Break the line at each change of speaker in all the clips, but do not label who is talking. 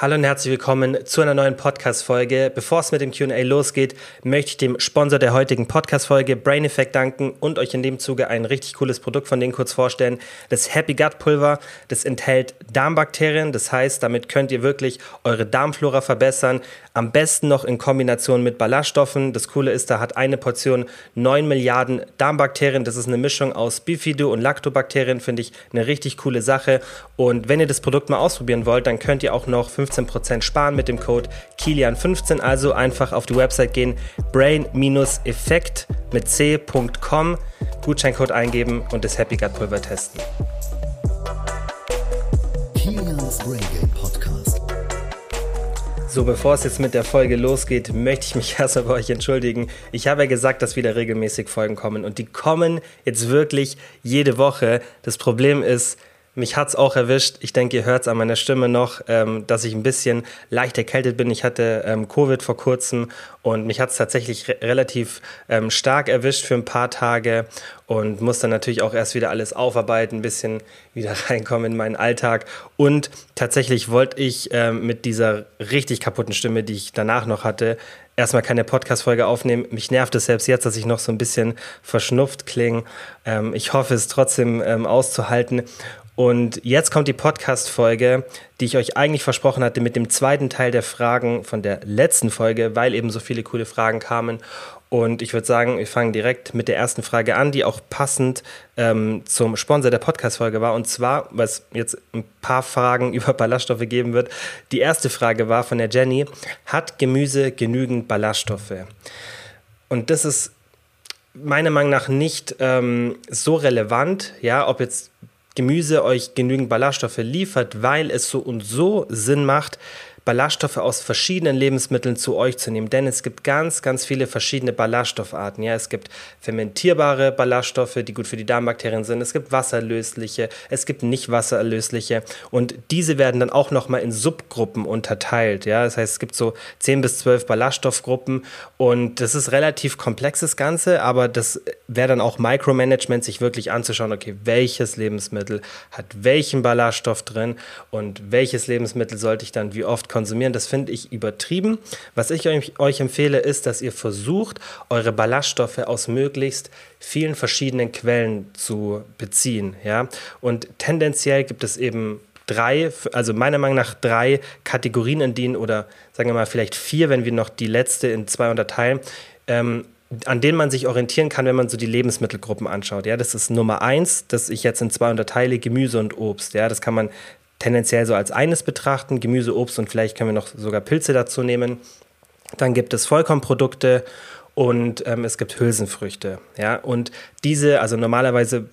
Hallo und herzlich willkommen zu einer neuen Podcast-Folge. Bevor es mit dem QA losgeht, möchte ich dem Sponsor der heutigen Podcast-Folge Brain Effect danken und euch in dem Zuge ein richtig cooles Produkt von denen kurz vorstellen. Das Happy Gut Pulver. Das enthält Darmbakterien. Das heißt, damit könnt ihr wirklich eure Darmflora verbessern. Am besten noch in Kombination mit Ballaststoffen. Das Coole ist, da hat eine Portion 9 Milliarden Darmbakterien. Das ist eine Mischung aus Bifido- und Lactobakterien. Finde ich eine richtig coole Sache. Und wenn ihr das Produkt mal ausprobieren wollt, dann könnt ihr auch noch 5 15% sparen mit dem Code Kilian15. Also einfach auf die Website gehen, brain-effekt mit c.com, Gutscheincode eingeben und das Happy Gut Pulver testen. Kilians Brain Game Podcast. So, bevor es jetzt mit der Folge losgeht, möchte ich mich erstmal bei euch entschuldigen. Ich habe ja gesagt, dass wieder regelmäßig Folgen kommen und die kommen jetzt wirklich jede Woche. Das Problem ist, mich hat es auch erwischt. Ich denke, ihr hört es an meiner Stimme noch, ähm, dass ich ein bisschen leicht erkältet bin. Ich hatte ähm, Covid vor kurzem und mich hat es tatsächlich re relativ ähm, stark erwischt für ein paar Tage und musste natürlich auch erst wieder alles aufarbeiten, ein bisschen wieder reinkommen in meinen Alltag. Und tatsächlich wollte ich ähm, mit dieser richtig kaputten Stimme, die ich danach noch hatte, erstmal keine Podcast-Folge aufnehmen. Mich nervt es selbst jetzt, dass ich noch so ein bisschen verschnupft klinge. Ähm, ich hoffe, es trotzdem ähm, auszuhalten. Und jetzt kommt die Podcast-Folge, die ich euch eigentlich versprochen hatte mit dem zweiten Teil der Fragen von der letzten Folge, weil eben so viele coole Fragen kamen. Und ich würde sagen, wir fangen direkt mit der ersten Frage an, die auch passend ähm, zum Sponsor der Podcast-Folge war. Und zwar, was jetzt ein paar Fragen über Ballaststoffe geben wird. Die erste Frage war von der Jenny: Hat Gemüse genügend Ballaststoffe? Und das ist meiner Meinung nach nicht ähm, so relevant, ja, ob jetzt Gemüse euch genügend Ballaststoffe liefert, weil es so und so Sinn macht, Ballaststoffe aus verschiedenen Lebensmitteln zu euch zu nehmen, denn es gibt ganz, ganz viele verschiedene Ballaststoffarten. Ja, es gibt fermentierbare Ballaststoffe, die gut für die Darmbakterien sind. Es gibt wasserlösliche, es gibt nicht wasserlösliche und diese werden dann auch nochmal in Subgruppen unterteilt. Ja, das heißt, es gibt so 10 bis 12 Ballaststoffgruppen und das ist relativ komplexes Ganze, aber das wäre dann auch Micromanagement, sich wirklich anzuschauen, okay, welches Lebensmittel hat welchen Ballaststoff drin und welches Lebensmittel sollte ich dann wie oft konsumieren. Das finde ich übertrieben. Was ich euch, euch empfehle, ist, dass ihr versucht, eure Ballaststoffe aus möglichst vielen verschiedenen Quellen zu beziehen. Ja? Und tendenziell gibt es eben drei, also meiner Meinung nach drei Kategorien, in denen, oder sagen wir mal vielleicht vier, wenn wir noch die letzte in zwei unterteilen, ähm, an denen man sich orientieren kann, wenn man so die Lebensmittelgruppen anschaut. Ja, das ist Nummer eins, das ich jetzt in zwei unterteile, Gemüse und Obst. Ja, das kann man tendenziell so als eines betrachten, Gemüse, Obst und vielleicht können wir noch sogar Pilze dazu nehmen. Dann gibt es Vollkornprodukte und ähm, es gibt Hülsenfrüchte. Ja? Und diese, also normalerweise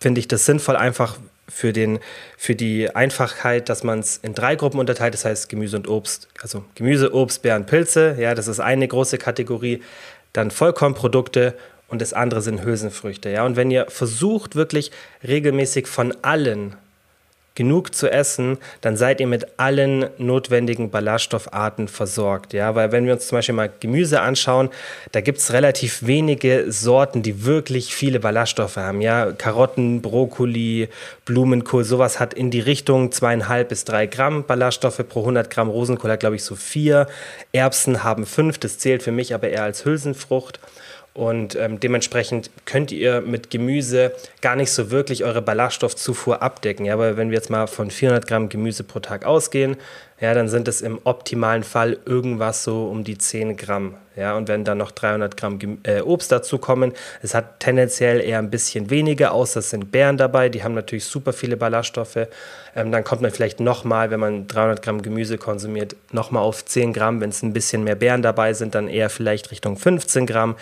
finde ich das sinnvoll, einfach für, den, für die Einfachheit, dass man es in drei Gruppen unterteilt, das heißt Gemüse und Obst. Also Gemüse, Obst, Beeren, Pilze, ja, das ist eine große Kategorie. Dann Vollkornprodukte und das andere sind Hülsenfrüchte. Ja? Und wenn ihr versucht, wirklich regelmäßig von allen genug zu essen, dann seid ihr mit allen notwendigen Ballaststoffarten versorgt. Ja, weil wenn wir uns zum Beispiel mal Gemüse anschauen, da gibt es relativ wenige Sorten, die wirklich viele Ballaststoffe haben. Ja, Karotten, Brokkoli, Blumenkohl, sowas hat in die Richtung zweieinhalb bis drei Gramm Ballaststoffe pro 100 Gramm. Rosenkohl hat, glaube ich, so vier. Erbsen haben fünf, das zählt für mich aber eher als Hülsenfrucht. Und ähm, dementsprechend könnt ihr mit Gemüse gar nicht so wirklich eure Ballaststoffzufuhr abdecken. Ja, weil wenn wir jetzt mal von 400 Gramm Gemüse pro Tag ausgehen, ja, dann sind es im optimalen Fall irgendwas so um die 10 Gramm. Ja, und wenn dann noch 300 Gramm äh, Obst dazu kommen, es hat tendenziell eher ein bisschen weniger, außer es sind Beeren dabei, die haben natürlich super viele Ballaststoffe. Ähm, dann kommt man vielleicht nochmal, wenn man 300 Gramm Gemüse konsumiert, nochmal auf 10 Gramm. Wenn es ein bisschen mehr Beeren dabei sind, dann eher vielleicht Richtung 15 Gramm.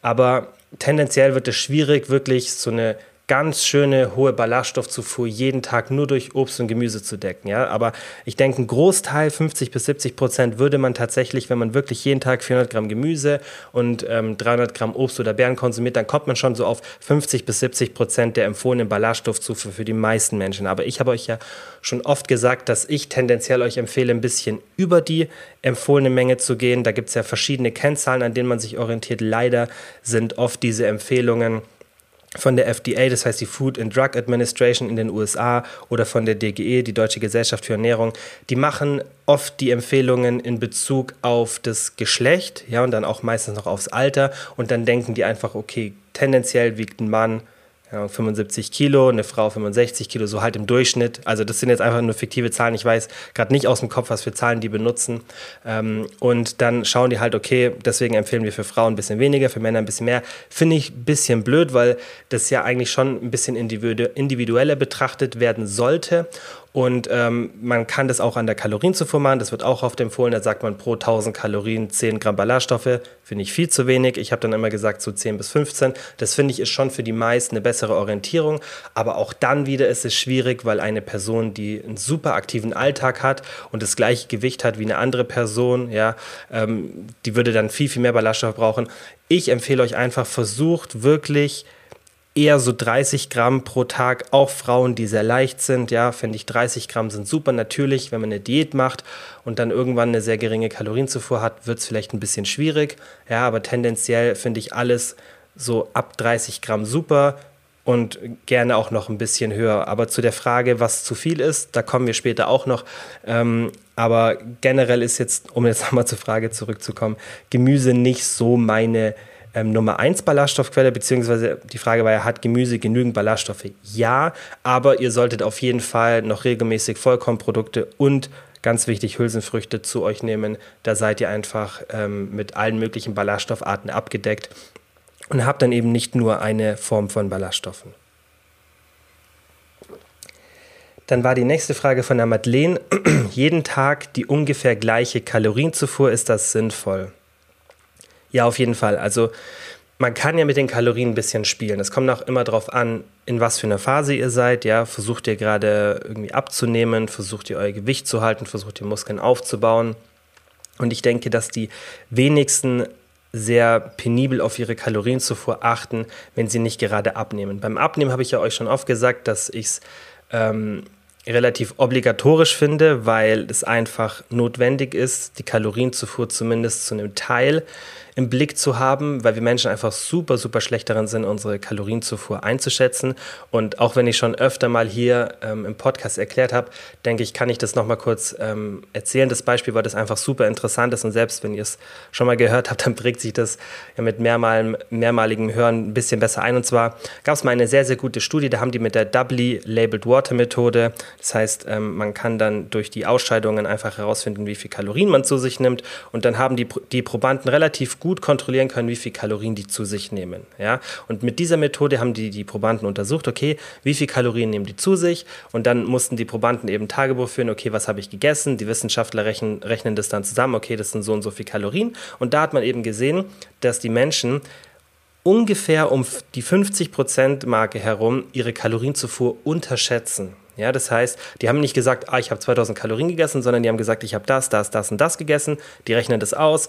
Aber tendenziell wird es schwierig, wirklich so eine ganz schöne hohe Ballaststoffzufuhr jeden Tag nur durch Obst und Gemüse zu decken. Ja? Aber ich denke, ein Großteil, 50 bis 70 Prozent, würde man tatsächlich, wenn man wirklich jeden Tag 400 Gramm Gemüse und ähm, 300 Gramm Obst oder Beeren konsumiert, dann kommt man schon so auf 50 bis 70 Prozent der empfohlenen Ballaststoffzufuhr für die meisten Menschen. Aber ich habe euch ja schon oft gesagt, dass ich tendenziell euch empfehle, ein bisschen über die empfohlene Menge zu gehen. Da gibt es ja verschiedene Kennzahlen, an denen man sich orientiert. Leider sind oft diese Empfehlungen von der FDA, das heißt die Food and Drug Administration in den USA oder von der DGE, die Deutsche Gesellschaft für Ernährung, die machen oft die Empfehlungen in Bezug auf das Geschlecht, ja, und dann auch meistens noch aufs Alter. Und dann denken die einfach, okay, tendenziell wiegt ein Mann 75 Kilo, eine Frau 65 Kilo, so halt im Durchschnitt. Also das sind jetzt einfach nur fiktive Zahlen. Ich weiß gerade nicht aus dem Kopf, was für Zahlen die benutzen. Ähm, und dann schauen die halt, okay, deswegen empfehlen wir für Frauen ein bisschen weniger, für Männer ein bisschen mehr. Finde ich ein bisschen blöd, weil das ja eigentlich schon ein bisschen individueller betrachtet werden sollte. Und ähm, man kann das auch an der Kalorienzufuhr machen. Das wird auch oft empfohlen. Da sagt man pro 1000 Kalorien 10 Gramm Ballaststoffe. Finde ich viel zu wenig. Ich habe dann immer gesagt so 10 bis 15. Das finde ich ist schon für die meisten eine bessere Orientierung. Aber auch dann wieder ist es schwierig, weil eine Person, die einen super aktiven Alltag hat und das gleiche Gewicht hat wie eine andere Person, ja, ähm, die würde dann viel, viel mehr Ballaststoff brauchen. Ich empfehle euch einfach, versucht wirklich eher so 30 Gramm pro Tag, auch Frauen, die sehr leicht sind, ja, finde ich 30 Gramm sind super natürlich, wenn man eine Diät macht und dann irgendwann eine sehr geringe Kalorienzufuhr hat, wird es vielleicht ein bisschen schwierig, ja, aber tendenziell finde ich alles so ab 30 Gramm super und gerne auch noch ein bisschen höher. Aber zu der Frage, was zu viel ist, da kommen wir später auch noch. Ähm, aber generell ist jetzt, um jetzt nochmal zur Frage zurückzukommen, Gemüse nicht so meine ähm, Nummer 1 Ballaststoffquelle, beziehungsweise die Frage war ja, hat Gemüse genügend Ballaststoffe? Ja, aber ihr solltet auf jeden Fall noch regelmäßig Vollkornprodukte und ganz wichtig Hülsenfrüchte zu euch nehmen. Da seid ihr einfach ähm, mit allen möglichen Ballaststoffarten abgedeckt und habt dann eben nicht nur eine Form von Ballaststoffen. Dann war die nächste Frage von der Madeleine. Jeden Tag die ungefähr gleiche Kalorienzufuhr, ist das sinnvoll? Ja, auf jeden Fall. Also man kann ja mit den Kalorien ein bisschen spielen. Es kommt auch immer darauf an, in was für einer Phase ihr seid. Ja, versucht ihr gerade irgendwie abzunehmen, versucht ihr euer Gewicht zu halten, versucht ihr Muskeln aufzubauen. Und ich denke, dass die wenigsten sehr penibel auf ihre Kalorienzufuhr achten, wenn sie nicht gerade abnehmen. Beim Abnehmen habe ich ja euch schon oft gesagt, dass ich es ähm, relativ obligatorisch finde, weil es einfach notwendig ist, die Kalorienzufuhr zumindest zu einem Teil im Blick zu haben, weil wir Menschen einfach super, super schlecht darin sind, unsere Kalorienzufuhr einzuschätzen. Und auch wenn ich schon öfter mal hier ähm, im Podcast erklärt habe, denke ich, kann ich das nochmal kurz ähm, erzählen. Das Beispiel, weil das einfach super interessant ist und selbst wenn ihr es schon mal gehört habt, dann prägt sich das ja mit mehrmal, mehrmaligem Hören ein bisschen besser ein. Und zwar gab es mal eine sehr, sehr gute Studie, da haben die mit der Doubly Labeled Water Methode, das heißt, ähm, man kann dann durch die Ausscheidungen einfach herausfinden, wie viel Kalorien man zu sich nimmt. Und dann haben die, die Probanden relativ gut kontrollieren können, wie viel Kalorien die zu sich nehmen. Ja? Und mit dieser Methode haben die, die Probanden untersucht, okay, wie viel Kalorien nehmen die zu sich? Und dann mussten die Probanden eben Tagebuch führen, okay, was habe ich gegessen? Die Wissenschaftler rechnen, rechnen das dann zusammen, okay, das sind so und so viel Kalorien. Und da hat man eben gesehen, dass die Menschen ungefähr um die 50%-Marke herum ihre Kalorienzufuhr unterschätzen. Ja, das heißt, die haben nicht gesagt, ah, ich habe 2000 Kalorien gegessen, sondern die haben gesagt, ich habe das, das, das und das gegessen. Die rechnen das aus,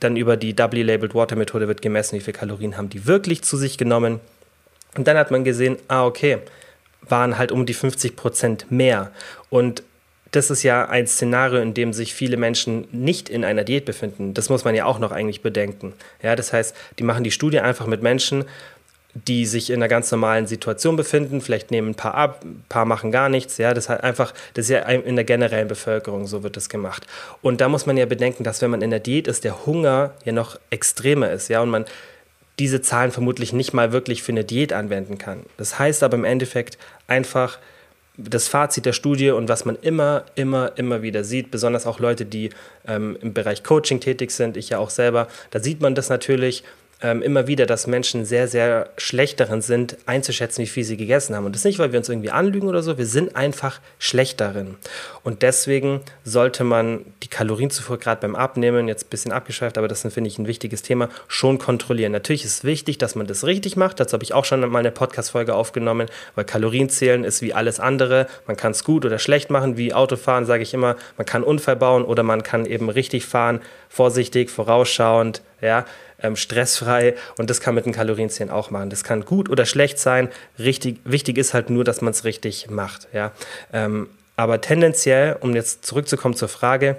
dann über die Doubly Labeled Water Methode wird gemessen, wie viele Kalorien haben die wirklich zu sich genommen. Und dann hat man gesehen, ah, okay, waren halt um die 50 Prozent mehr. Und das ist ja ein Szenario, in dem sich viele Menschen nicht in einer Diät befinden. Das muss man ja auch noch eigentlich bedenken. Ja, das heißt, die machen die Studie einfach mit Menschen, die sich in einer ganz normalen Situation befinden, vielleicht nehmen ein paar ab, ein paar machen gar nichts, ja, das hat einfach, das ist ja in der generellen Bevölkerung, so wird das gemacht. Und da muss man ja bedenken, dass wenn man in der Diät ist, der Hunger ja noch extremer ist, ja, und man diese Zahlen vermutlich nicht mal wirklich für eine Diät anwenden kann. Das heißt aber im Endeffekt einfach, das Fazit der Studie und was man immer, immer, immer wieder sieht, besonders auch Leute, die ähm, im Bereich Coaching tätig sind, ich ja auch selber, da sieht man das natürlich, ähm, immer wieder, dass Menschen sehr, sehr schlecht darin sind, einzuschätzen, wie viel sie gegessen haben. Und das nicht, weil wir uns irgendwie anlügen oder so, wir sind einfach schlecht darin. Und deswegen sollte man die Kalorienzufuhr gerade beim Abnehmen, jetzt ein bisschen abgeschweift, aber das ist, finde ich, ein wichtiges Thema, schon kontrollieren. Natürlich ist es wichtig, dass man das richtig macht. Dazu habe ich auch schon mal eine Podcast-Folge aufgenommen, weil Kalorienzählen ist wie alles andere. Man kann es gut oder schlecht machen, wie Autofahren, sage ich immer. Man kann Unfall bauen oder man kann eben richtig fahren, vorsichtig, vorausschauend, ja ähm, stressfrei und das kann mit den Kalorienzählen auch machen. Das kann gut oder schlecht sein. Richtig, wichtig ist halt nur, dass man es richtig macht. Ja? Ähm, aber tendenziell, um jetzt zurückzukommen zur Frage,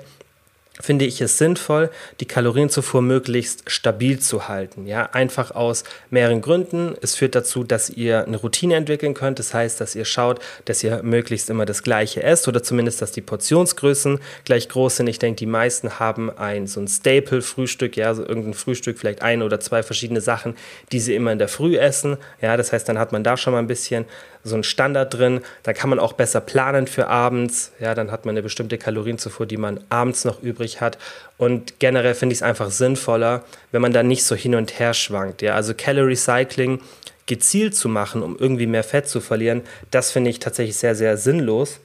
finde ich es sinnvoll, die Kalorienzufuhr möglichst stabil zu halten. Ja, einfach aus mehreren Gründen. Es führt dazu, dass ihr eine Routine entwickeln könnt. Das heißt, dass ihr schaut, dass ihr möglichst immer das Gleiche esst oder zumindest, dass die Portionsgrößen gleich groß sind. Ich denke, die meisten haben ein so ein Staple-Frühstück, ja, so irgendein Frühstück, vielleicht ein oder zwei verschiedene Sachen, die sie immer in der Früh essen. Ja, das heißt, dann hat man da schon mal ein bisschen so einen Standard drin. Da kann man auch besser planen für abends. Ja, dann hat man eine bestimmte Kalorienzufuhr, die man abends noch übrig hat. Und generell finde ich es einfach sinnvoller, wenn man da nicht so hin und her schwankt. Ja, also Calorie Cycling gezielt zu machen, um irgendwie mehr Fett zu verlieren, das finde ich tatsächlich sehr, sehr sinnlos.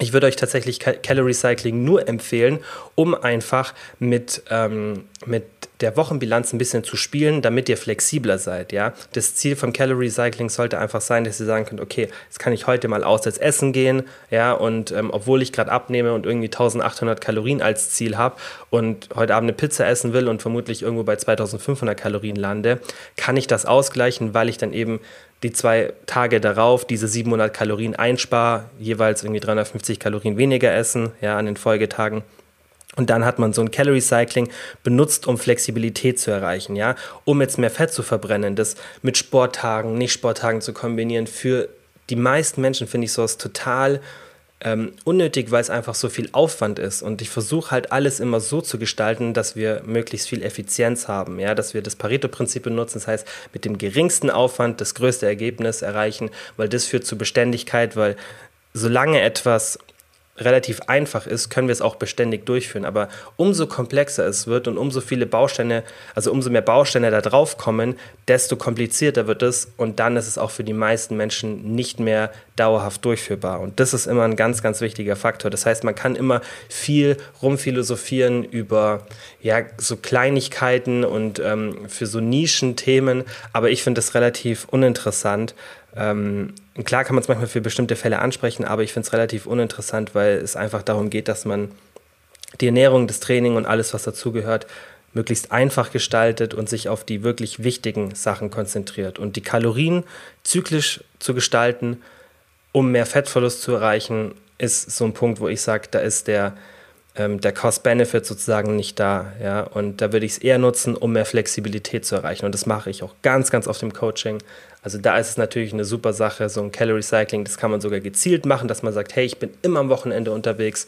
Ich würde euch tatsächlich Calorie Cycling nur empfehlen, um einfach mit, ähm, mit der Wochenbilanz ein bisschen zu spielen, damit ihr flexibler seid. Ja? Das Ziel vom Calorie Cycling sollte einfach sein, dass ihr sagen könnt, okay, jetzt kann ich heute mal auswärts essen gehen, ja, und ähm, obwohl ich gerade abnehme und irgendwie 1800 Kalorien als Ziel habe und heute Abend eine Pizza essen will und vermutlich irgendwo bei 2500 Kalorien lande, kann ich das ausgleichen, weil ich dann eben die zwei Tage darauf diese 700 Kalorien einspare, jeweils irgendwie 350 Kalorien weniger essen, ja, an den Folgetagen. Und dann hat man so ein Calorie Cycling benutzt, um Flexibilität zu erreichen, ja, um jetzt mehr Fett zu verbrennen, das mit Sporttagen, Nicht-Sporttagen zu kombinieren. Für die meisten Menschen finde ich sowas total ähm, unnötig, weil es einfach so viel Aufwand ist. Und ich versuche halt alles immer so zu gestalten, dass wir möglichst viel Effizienz haben, ja, dass wir das Pareto-Prinzip benutzen, das heißt, mit dem geringsten Aufwand das größte Ergebnis erreichen, weil das führt zu Beständigkeit, weil solange etwas relativ einfach ist, können wir es auch beständig durchführen. Aber umso komplexer es wird und umso viele Bausteine, also umso mehr Bausteine da drauf kommen, desto komplizierter wird es und dann ist es auch für die meisten Menschen nicht mehr dauerhaft durchführbar. Und das ist immer ein ganz, ganz wichtiger Faktor. Das heißt, man kann immer viel rumphilosophieren über ja, so Kleinigkeiten und ähm, für so Nischenthemen, aber ich finde das relativ uninteressant ähm, klar kann man es manchmal für bestimmte Fälle ansprechen, aber ich finde es relativ uninteressant, weil es einfach darum geht, dass man die Ernährung, das Training und alles, was dazugehört, möglichst einfach gestaltet und sich auf die wirklich wichtigen Sachen konzentriert. Und die Kalorien zyklisch zu gestalten, um mehr Fettverlust zu erreichen, ist so ein Punkt, wo ich sage, da ist der, ähm, der Cost-Benefit sozusagen nicht da. Ja? Und da würde ich es eher nutzen, um mehr Flexibilität zu erreichen. Und das mache ich auch ganz, ganz oft im Coaching. Also da ist es natürlich eine super Sache, so ein Calorie Cycling, das kann man sogar gezielt machen, dass man sagt, hey, ich bin immer am Wochenende unterwegs.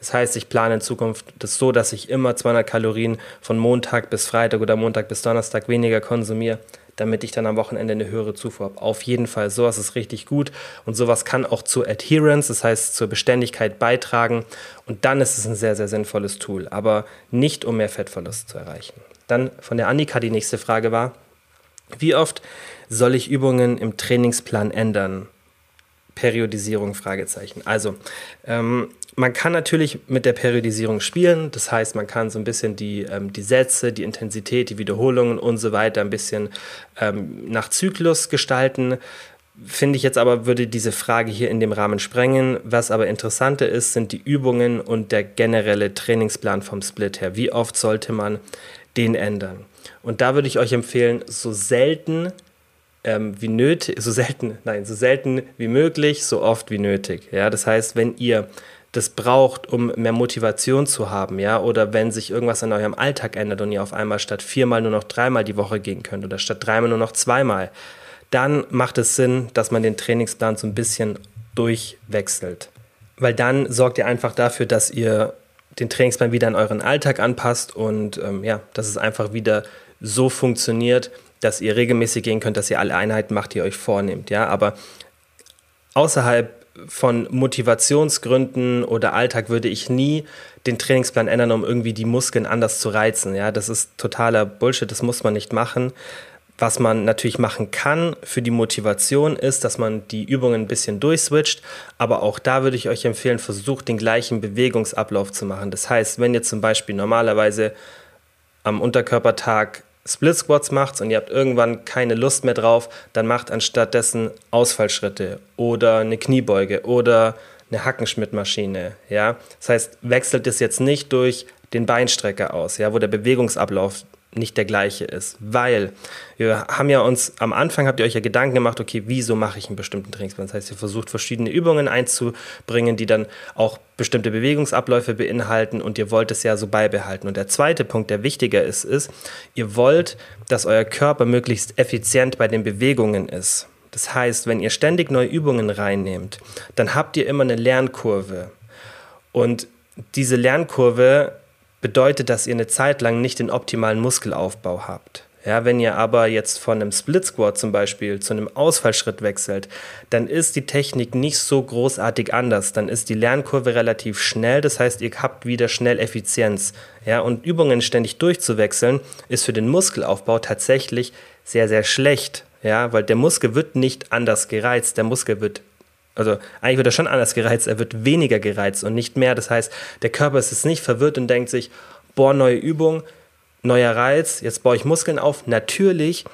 Das heißt, ich plane in Zukunft das so, dass ich immer 200 Kalorien von Montag bis Freitag oder Montag bis Donnerstag weniger konsumiere, damit ich dann am Wochenende eine höhere Zufuhr habe. Auf jeden Fall, sowas ist richtig gut und sowas kann auch zur Adherence, das heißt zur Beständigkeit beitragen und dann ist es ein sehr, sehr sinnvolles Tool, aber nicht um mehr Fettverlust zu erreichen. Dann von der Annika die nächste Frage war, wie oft soll ich Übungen im Trainingsplan ändern? Periodisierung, Fragezeichen. Also, ähm, man kann natürlich mit der Periodisierung spielen. Das heißt, man kann so ein bisschen die, ähm, die Sätze, die Intensität, die Wiederholungen und so weiter ein bisschen ähm, nach Zyklus gestalten. Finde ich jetzt aber, würde diese Frage hier in dem Rahmen sprengen. Was aber interessanter ist, sind die Übungen und der generelle Trainingsplan vom Split her. Wie oft sollte man den ändern? Und da würde ich euch empfehlen, so selten ähm, wie nötig, so selten, nein, so selten wie möglich, so oft wie nötig. Ja, das heißt, wenn ihr das braucht, um mehr Motivation zu haben, ja, oder wenn sich irgendwas an eurem Alltag ändert und ihr auf einmal statt viermal nur noch dreimal die Woche gehen könnt oder statt dreimal nur noch zweimal, dann macht es Sinn, dass man den Trainingsplan so ein bisschen durchwechselt. Weil dann sorgt ihr einfach dafür, dass ihr den Trainingsplan wieder an euren Alltag anpasst und ähm, ja, dass es einfach wieder so funktioniert, dass ihr regelmäßig gehen könnt, dass ihr alle Einheiten macht, die ihr euch vornehmt. Ja, aber außerhalb von Motivationsgründen oder Alltag würde ich nie den Trainingsplan ändern, um irgendwie die Muskeln anders zu reizen. Ja, das ist totaler Bullshit, das muss man nicht machen. Was man natürlich machen kann für die Motivation ist, dass man die Übungen ein bisschen durchswitcht, aber auch da würde ich euch empfehlen, versucht den gleichen Bewegungsablauf zu machen. Das heißt, wenn ihr zum Beispiel normalerweise am Unterkörpertag Split Squats macht und ihr habt irgendwann keine Lust mehr drauf, dann macht anstattdessen Ausfallschritte oder eine Kniebeuge oder eine Hackenschmittmaschine. Ja? Das heißt, wechselt es jetzt nicht durch den Beinstrecker aus, ja, wo der Bewegungsablauf nicht der gleiche ist. Weil wir haben ja uns, am Anfang habt ihr euch ja Gedanken gemacht, okay, wieso mache ich einen bestimmten Trainingsplan? Das heißt, ihr versucht verschiedene Übungen einzubringen, die dann auch bestimmte Bewegungsabläufe beinhalten und ihr wollt es ja so beibehalten. Und der zweite Punkt, der wichtiger ist, ist, ihr wollt, dass euer Körper möglichst effizient bei den Bewegungen ist. Das heißt, wenn ihr ständig neue Übungen reinnehmt, dann habt ihr immer eine Lernkurve. Und diese Lernkurve bedeutet, dass ihr eine Zeit lang nicht den optimalen Muskelaufbau habt. Ja, wenn ihr aber jetzt von einem Split Squat zum Beispiel zu einem Ausfallschritt wechselt, dann ist die Technik nicht so großartig anders. Dann ist die Lernkurve relativ schnell. Das heißt, ihr habt wieder schnell Effizienz. Ja, und Übungen ständig durchzuwechseln ist für den Muskelaufbau tatsächlich sehr, sehr schlecht. Ja, weil der Muskel wird nicht anders gereizt. Der Muskel wird also eigentlich wird er schon anders gereizt, er wird weniger gereizt und nicht mehr. Das heißt, der Körper ist jetzt nicht verwirrt und denkt sich, boah, neue Übung, neuer Reiz, jetzt baue ich Muskeln auf. Natürlich,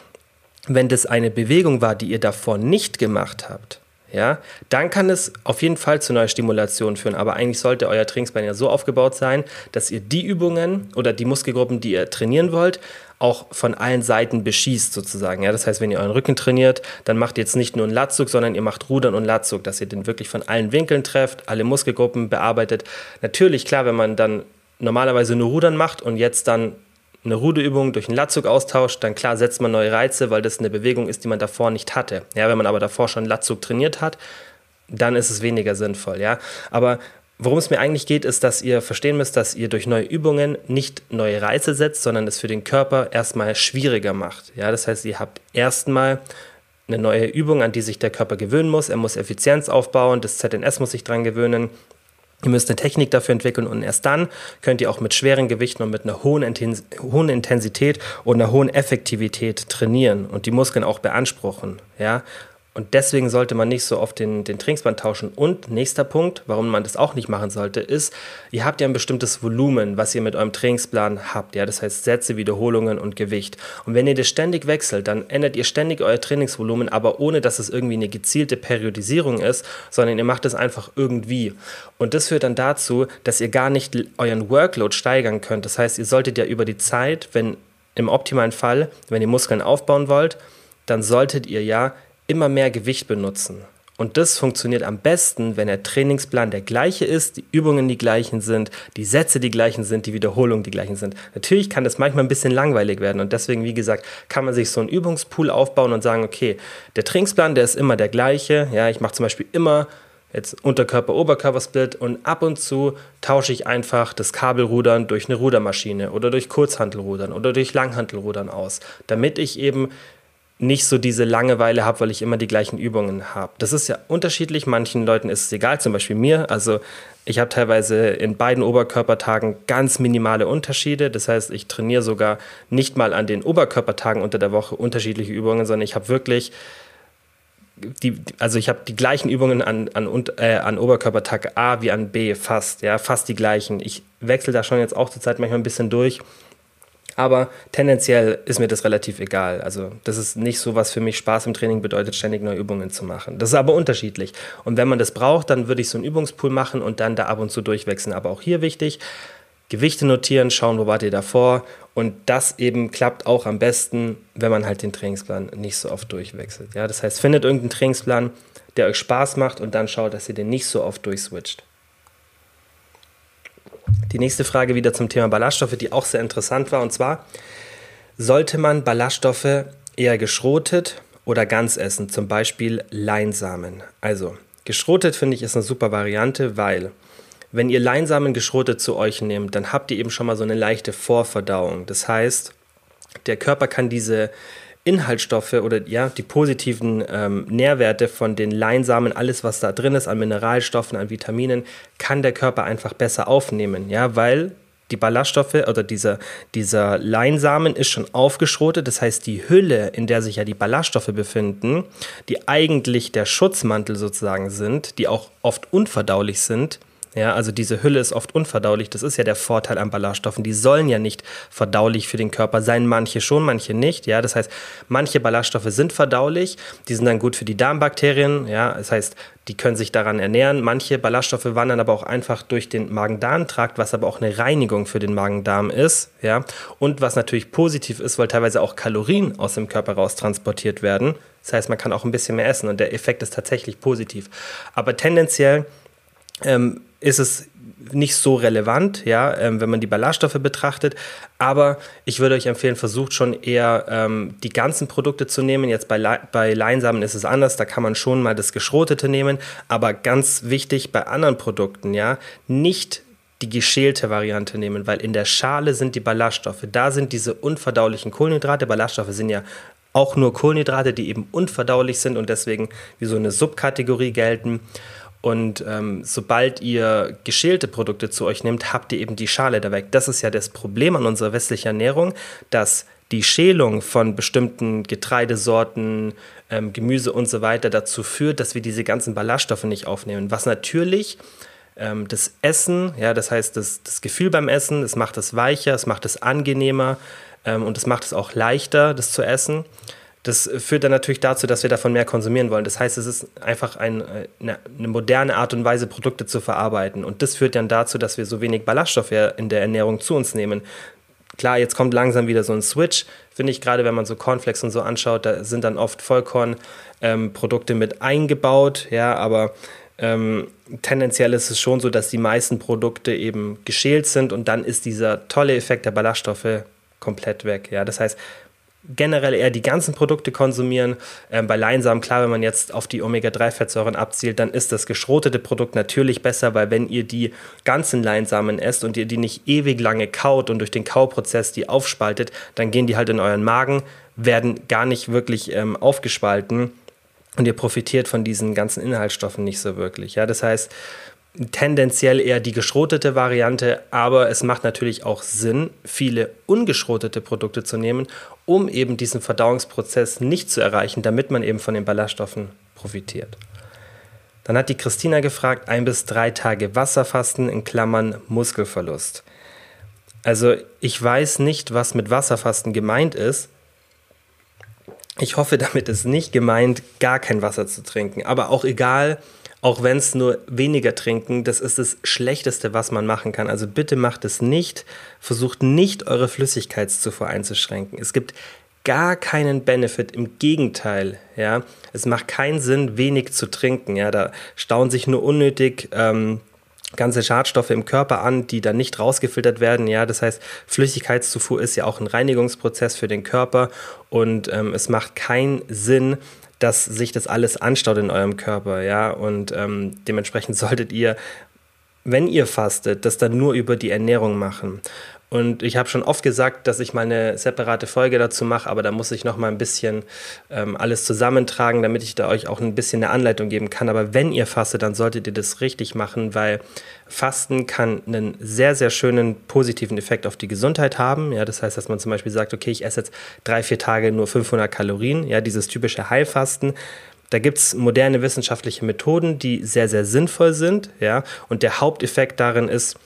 wenn das eine Bewegung war, die ihr davor nicht gemacht habt, ja, dann kann es auf jeden Fall zu neuer Stimulation führen. Aber eigentlich sollte euer Trainingsplan ja so aufgebaut sein, dass ihr die Übungen oder die Muskelgruppen, die ihr trainieren wollt, auch von allen Seiten beschießt sozusagen. Ja, das heißt, wenn ihr euren Rücken trainiert, dann macht ihr jetzt nicht nur einen Latzug, sondern ihr macht Rudern und Latzug, dass ihr den wirklich von allen Winkeln trefft, alle Muskelgruppen bearbeitet. Natürlich, klar, wenn man dann normalerweise nur Rudern macht und jetzt dann eine Ruderübung durch einen Latzug austauscht, dann klar setzt man neue Reize, weil das eine Bewegung ist, die man davor nicht hatte. Ja, wenn man aber davor schon Latzug trainiert hat, dann ist es weniger sinnvoll. Ja, aber Worum es mir eigentlich geht, ist, dass ihr verstehen müsst, dass ihr durch neue Übungen nicht neue Reize setzt, sondern es für den Körper erstmal schwieriger macht. Ja, das heißt, ihr habt erstmal eine neue Übung, an die sich der Körper gewöhnen muss. Er muss Effizienz aufbauen, das ZNS muss sich dran gewöhnen. Ihr müsst eine Technik dafür entwickeln und erst dann könnt ihr auch mit schweren Gewichten und mit einer hohen, Intensität und einer hohen Effektivität trainieren und die Muskeln auch beanspruchen. Ja? Und deswegen sollte man nicht so oft den, den Trainingsband tauschen. Und nächster Punkt, warum man das auch nicht machen sollte, ist, ihr habt ja ein bestimmtes Volumen, was ihr mit eurem Trainingsplan habt. Ja, das heißt Sätze, Wiederholungen und Gewicht. Und wenn ihr das ständig wechselt, dann ändert ihr ständig euer Trainingsvolumen, aber ohne, dass es irgendwie eine gezielte Periodisierung ist, sondern ihr macht es einfach irgendwie. Und das führt dann dazu, dass ihr gar nicht euren Workload steigern könnt. Das heißt, ihr solltet ja über die Zeit, wenn im optimalen Fall, wenn ihr Muskeln aufbauen wollt, dann solltet ihr ja immer mehr Gewicht benutzen. Und das funktioniert am besten, wenn der Trainingsplan der gleiche ist, die Übungen die gleichen sind, die Sätze die gleichen sind, die Wiederholungen die gleichen sind. Natürlich kann das manchmal ein bisschen langweilig werden und deswegen, wie gesagt, kann man sich so einen Übungspool aufbauen und sagen, okay, der Trainingsplan, der ist immer der gleiche. Ja, ich mache zum Beispiel immer jetzt Unterkörper-Oberkörper-Split und ab und zu tausche ich einfach das Kabelrudern durch eine Rudermaschine oder durch Kurzhantelrudern oder durch Langhantelrudern aus, damit ich eben nicht so diese Langeweile habe, weil ich immer die gleichen Übungen habe. Das ist ja unterschiedlich. Manchen Leuten ist es egal, zum Beispiel mir. Also ich habe teilweise in beiden Oberkörpertagen ganz minimale Unterschiede. Das heißt, ich trainiere sogar nicht mal an den Oberkörpertagen unter der Woche unterschiedliche Übungen, sondern ich habe wirklich die, also ich habe die gleichen Übungen an, an, äh, an Oberkörpertag A wie an B fast, ja, fast die gleichen. Ich wechsle da schon jetzt auch zur Zeit manchmal ein bisschen durch aber tendenziell ist mir das relativ egal. Also das ist nicht so, was für mich Spaß im Training bedeutet, ständig neue Übungen zu machen. Das ist aber unterschiedlich. Und wenn man das braucht, dann würde ich so einen Übungspool machen und dann da ab und zu durchwechseln. Aber auch hier wichtig, Gewichte notieren, schauen, wo wart ihr davor. Und das eben klappt auch am besten, wenn man halt den Trainingsplan nicht so oft durchwechselt. Ja, das heißt, findet irgendeinen Trainingsplan, der euch Spaß macht und dann schaut, dass ihr den nicht so oft durchswitcht. Die nächste Frage wieder zum Thema Ballaststoffe, die auch sehr interessant war. Und zwar, sollte man Ballaststoffe eher geschrotet oder ganz essen? Zum Beispiel Leinsamen. Also, geschrotet finde ich ist eine super Variante, weil wenn ihr Leinsamen geschrotet zu euch nehmt, dann habt ihr eben schon mal so eine leichte Vorverdauung. Das heißt, der Körper kann diese Inhaltsstoffe oder ja, die positiven ähm, Nährwerte von den Leinsamen, alles was da drin ist an Mineralstoffen, an Vitaminen, kann der Körper einfach besser aufnehmen, ja, weil die Ballaststoffe oder dieser, dieser Leinsamen ist schon aufgeschrotet. Das heißt, die Hülle, in der sich ja die Ballaststoffe befinden, die eigentlich der Schutzmantel sozusagen sind, die auch oft unverdaulich sind, Ja, also diese Hülle ist oft unverdaulich. Das ist ja der Vorteil an Ballaststoffen. Die sollen ja nicht verdaulich für den Körper sein. Manche schon, manche nicht. Ja, das heißt, manche Ballaststoffe sind verdaulich. Die sind dann gut für die Darmbakterien. Ja, das heißt, die können sich daran ernähren. Manche Ballaststoffe wandern aber auch einfach durch den Magen-Darm-Trakt, was aber auch eine Reinigung für den Magen-Darm ist. Ja, und was natürlich positiv ist, weil teilweise auch Kalorien aus dem Körper raus transportiert werden. Das heißt, man kann auch ein bisschen mehr essen und der Effekt ist tatsächlich positiv. Aber tendenziell ähm, ist es nicht so relevant, ja, ähm, wenn man die Ballaststoffe betrachtet. Aber ich würde euch empfehlen, versucht schon eher ähm, die ganzen Produkte zu nehmen. Jetzt bei, Le bei Leinsamen ist es anders, da kann man schon mal das Geschrotete nehmen. Aber ganz wichtig bei anderen Produkten, ja, nicht die geschälte Variante nehmen, weil in der Schale sind die Ballaststoffe. Da sind diese unverdaulichen Kohlenhydrate. Ballaststoffe sind ja auch nur Kohlenhydrate, die eben unverdaulich sind und deswegen wie so eine Subkategorie gelten. Und ähm, sobald ihr geschälte Produkte zu euch nehmt, habt ihr eben die Schale da weg. Das ist ja das Problem an unserer westlichen Ernährung, dass die Schälung von bestimmten Getreidesorten, ähm, Gemüse und so weiter dazu führt, dass wir diese ganzen Ballaststoffe nicht aufnehmen. Was natürlich ähm, das Essen, ja, das heißt das, das Gefühl beim Essen, es macht es weicher, es macht es angenehmer ähm, und es macht es auch leichter, das zu essen. Das führt dann natürlich dazu, dass wir davon mehr konsumieren wollen. Das heißt, es ist einfach ein, eine, eine, moderne Art und Weise, Produkte zu verarbeiten. Und das führt dann dazu, dass wir so wenig Ballaststoffe in der Ernährung zu uns nehmen. Klar, jetzt kommt langsam wieder so ein Switch, finde ich, gerade wenn man so Cornflakes und so anschaut, da sind dann oft Vollkornprodukte ähm, mit eingebaut, ja, aber ähm, tendenziell ist es schon so, dass die meisten Produkte eben geschält sind und dann ist dieser tolle Effekt der Ballaststoffe komplett weg. Ja, das heißt, generell eher die ganzen Produkte konsumieren. Ähm, bei Leinsamen, klar, wenn man jetzt auf die Omega-3-Fettsäuren abzielt, dann ist das geschrotete Produkt natürlich besser, weil wenn ihr die ganzen Leinsamen esst und ihr die nicht ewig lange kaut und durch den Kauprozess die aufspaltet, dann gehen die halt in euren Magen, werden gar nicht wirklich ähm, aufgespalten und ihr profitiert von diesen ganzen Inhaltsstoffen nicht so wirklich. Ja, das heißt, tendenziell eher die geschrotete Variante, aber es macht natürlich auch Sinn, viele ungeschrotete Produkte zu nehmen, um eben diesen Verdauungsprozess nicht zu erreichen, damit man eben von den Ballaststoffen profitiert. Dann hat die Christina gefragt, ein bis drei Tage Wasserfasten in Klammern Muskelverlust. Also ich weiß nicht, was mit Wasserfasten gemeint ist. Ich hoffe, damit ist nicht gemeint, gar kein Wasser zu trinken. Aber auch egal, auch wenn es nur weniger trinken, das ist das Schlechteste, was man machen kann. Also bitte macht es nicht. Versucht nicht, eure Flüssigkeitszufuhr einzuschränken. Es gibt gar keinen Benefit. Im Gegenteil, ja. Es macht keinen Sinn, wenig zu trinken. Ja, da stauen sich nur unnötig ähm, ganze Schadstoffe im Körper an, die dann nicht rausgefiltert werden. Ja, das heißt, Flüssigkeitszufuhr ist ja auch ein Reinigungsprozess für den Körper und ähm, es macht keinen Sinn, dass sich das alles anstaut in eurem Körper, ja, und ähm, dementsprechend solltet ihr, wenn ihr fastet, das dann nur über die Ernährung machen. Und ich habe schon oft gesagt, dass ich mal eine separate Folge dazu mache, aber da muss ich noch mal ein bisschen ähm, alles zusammentragen, damit ich da euch auch ein bisschen eine Anleitung geben kann. Aber wenn ihr fastet, dann solltet ihr das richtig machen, weil Fasten kann einen sehr, sehr schönen positiven Effekt auf die Gesundheit haben. Ja, das heißt, dass man zum Beispiel sagt, okay, ich esse jetzt drei, vier Tage nur 500 Kalorien. Ja, dieses typische Heilfasten. Da gibt es moderne wissenschaftliche Methoden, die sehr, sehr sinnvoll sind. Ja, und der Haupteffekt darin ist,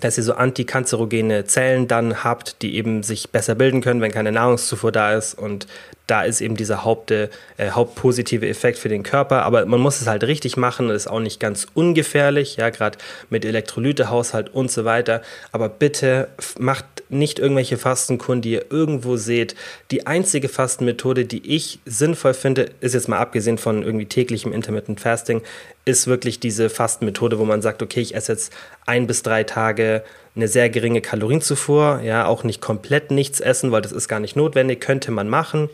dass ihr so antikanzerogene Zellen dann habt, die eben sich besser bilden können, wenn keine Nahrungszufuhr da ist. Und da ist eben dieser Haupt, äh, hauptpositive Effekt für den Körper. Aber man muss es halt richtig machen, ist auch nicht ganz ungefährlich, ja, gerade mit Elektrolytehaushalt und so weiter. Aber bitte macht nicht irgendwelche Fastenkuren, die ihr irgendwo seht. Die einzige Fastenmethode, die ich sinnvoll finde, ist jetzt mal abgesehen von irgendwie täglichem Intermittent Fasting, ist wirklich diese Fastenmethode, wo man sagt, okay, ich esse jetzt ein bis drei Tage eine sehr geringe Kalorienzufuhr, ja, auch nicht komplett nichts essen, weil das ist gar nicht notwendig, könnte man machen,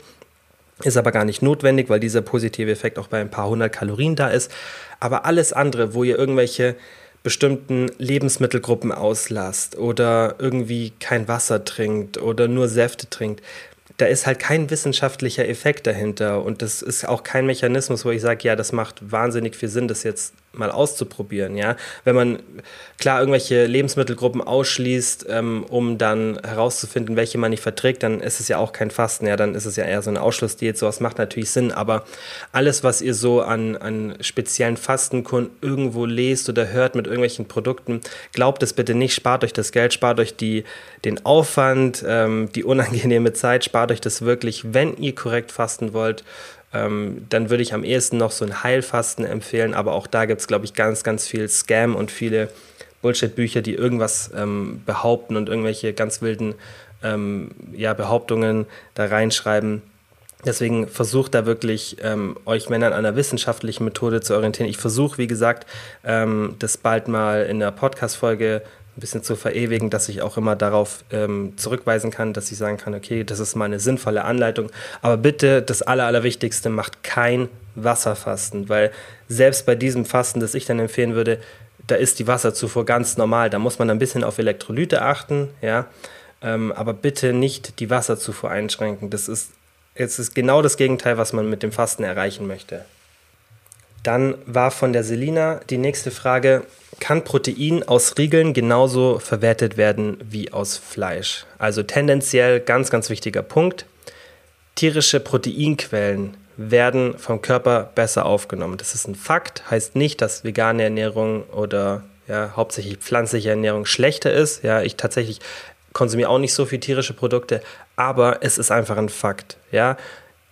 ist aber gar nicht notwendig, weil dieser positive Effekt auch bei ein paar hundert Kalorien da ist. Aber alles andere, wo ihr irgendwelche bestimmten Lebensmittelgruppen auslasst oder irgendwie kein Wasser trinkt oder nur Säfte trinkt, da ist halt kein wissenschaftlicher Effekt dahinter und das ist auch kein Mechanismus, wo ich sage, ja, das macht wahnsinnig viel Sinn, das jetzt mal auszuprobieren, ja. Wenn man klar irgendwelche Lebensmittelgruppen ausschließt, ähm, um dann herauszufinden, welche man nicht verträgt, dann ist es ja auch kein Fasten, ja, dann ist es ja eher so eine Ausschlussdiät, sowas macht natürlich Sinn, aber alles, was ihr so an, an speziellen Fastenkunden irgendwo lest oder hört mit irgendwelchen Produkten, glaubt es bitte nicht, spart euch das Geld, spart euch die, den Aufwand, ähm, die unangenehme Zeit, spart euch das wirklich, wenn ihr korrekt fasten wollt ähm, dann würde ich am ehesten noch so ein Heilfasten empfehlen, aber auch da gibt es, glaube ich, ganz, ganz viel Scam und viele Bullshit-Bücher, die irgendwas ähm, behaupten und irgendwelche ganz wilden ähm, ja, Behauptungen da reinschreiben. Deswegen versucht da wirklich ähm, euch Männer an einer wissenschaftlichen Methode zu orientieren. Ich versuche, wie gesagt, ähm, das bald mal in der Podcast-Folge ein bisschen zu verewigen, dass ich auch immer darauf ähm, zurückweisen kann, dass ich sagen kann, okay, das ist mal eine sinnvolle Anleitung. Aber bitte, das Aller, Allerwichtigste, macht kein Wasserfasten, weil selbst bei diesem Fasten, das ich dann empfehlen würde, da ist die Wasserzufuhr ganz normal. Da muss man ein bisschen auf Elektrolyte achten, ja. Ähm, aber bitte nicht die Wasserzufuhr einschränken. Das ist, es ist genau das Gegenteil, was man mit dem Fasten erreichen möchte. Dann war von der Selina die nächste Frage, kann Protein aus Riegeln genauso verwertet werden wie aus Fleisch? Also tendenziell ganz, ganz wichtiger Punkt. Tierische Proteinquellen werden vom Körper besser aufgenommen. Das ist ein Fakt, heißt nicht, dass vegane Ernährung oder ja, hauptsächlich pflanzliche Ernährung schlechter ist. Ja, ich tatsächlich konsumiere auch nicht so viel tierische Produkte, aber es ist einfach ein Fakt. Ja,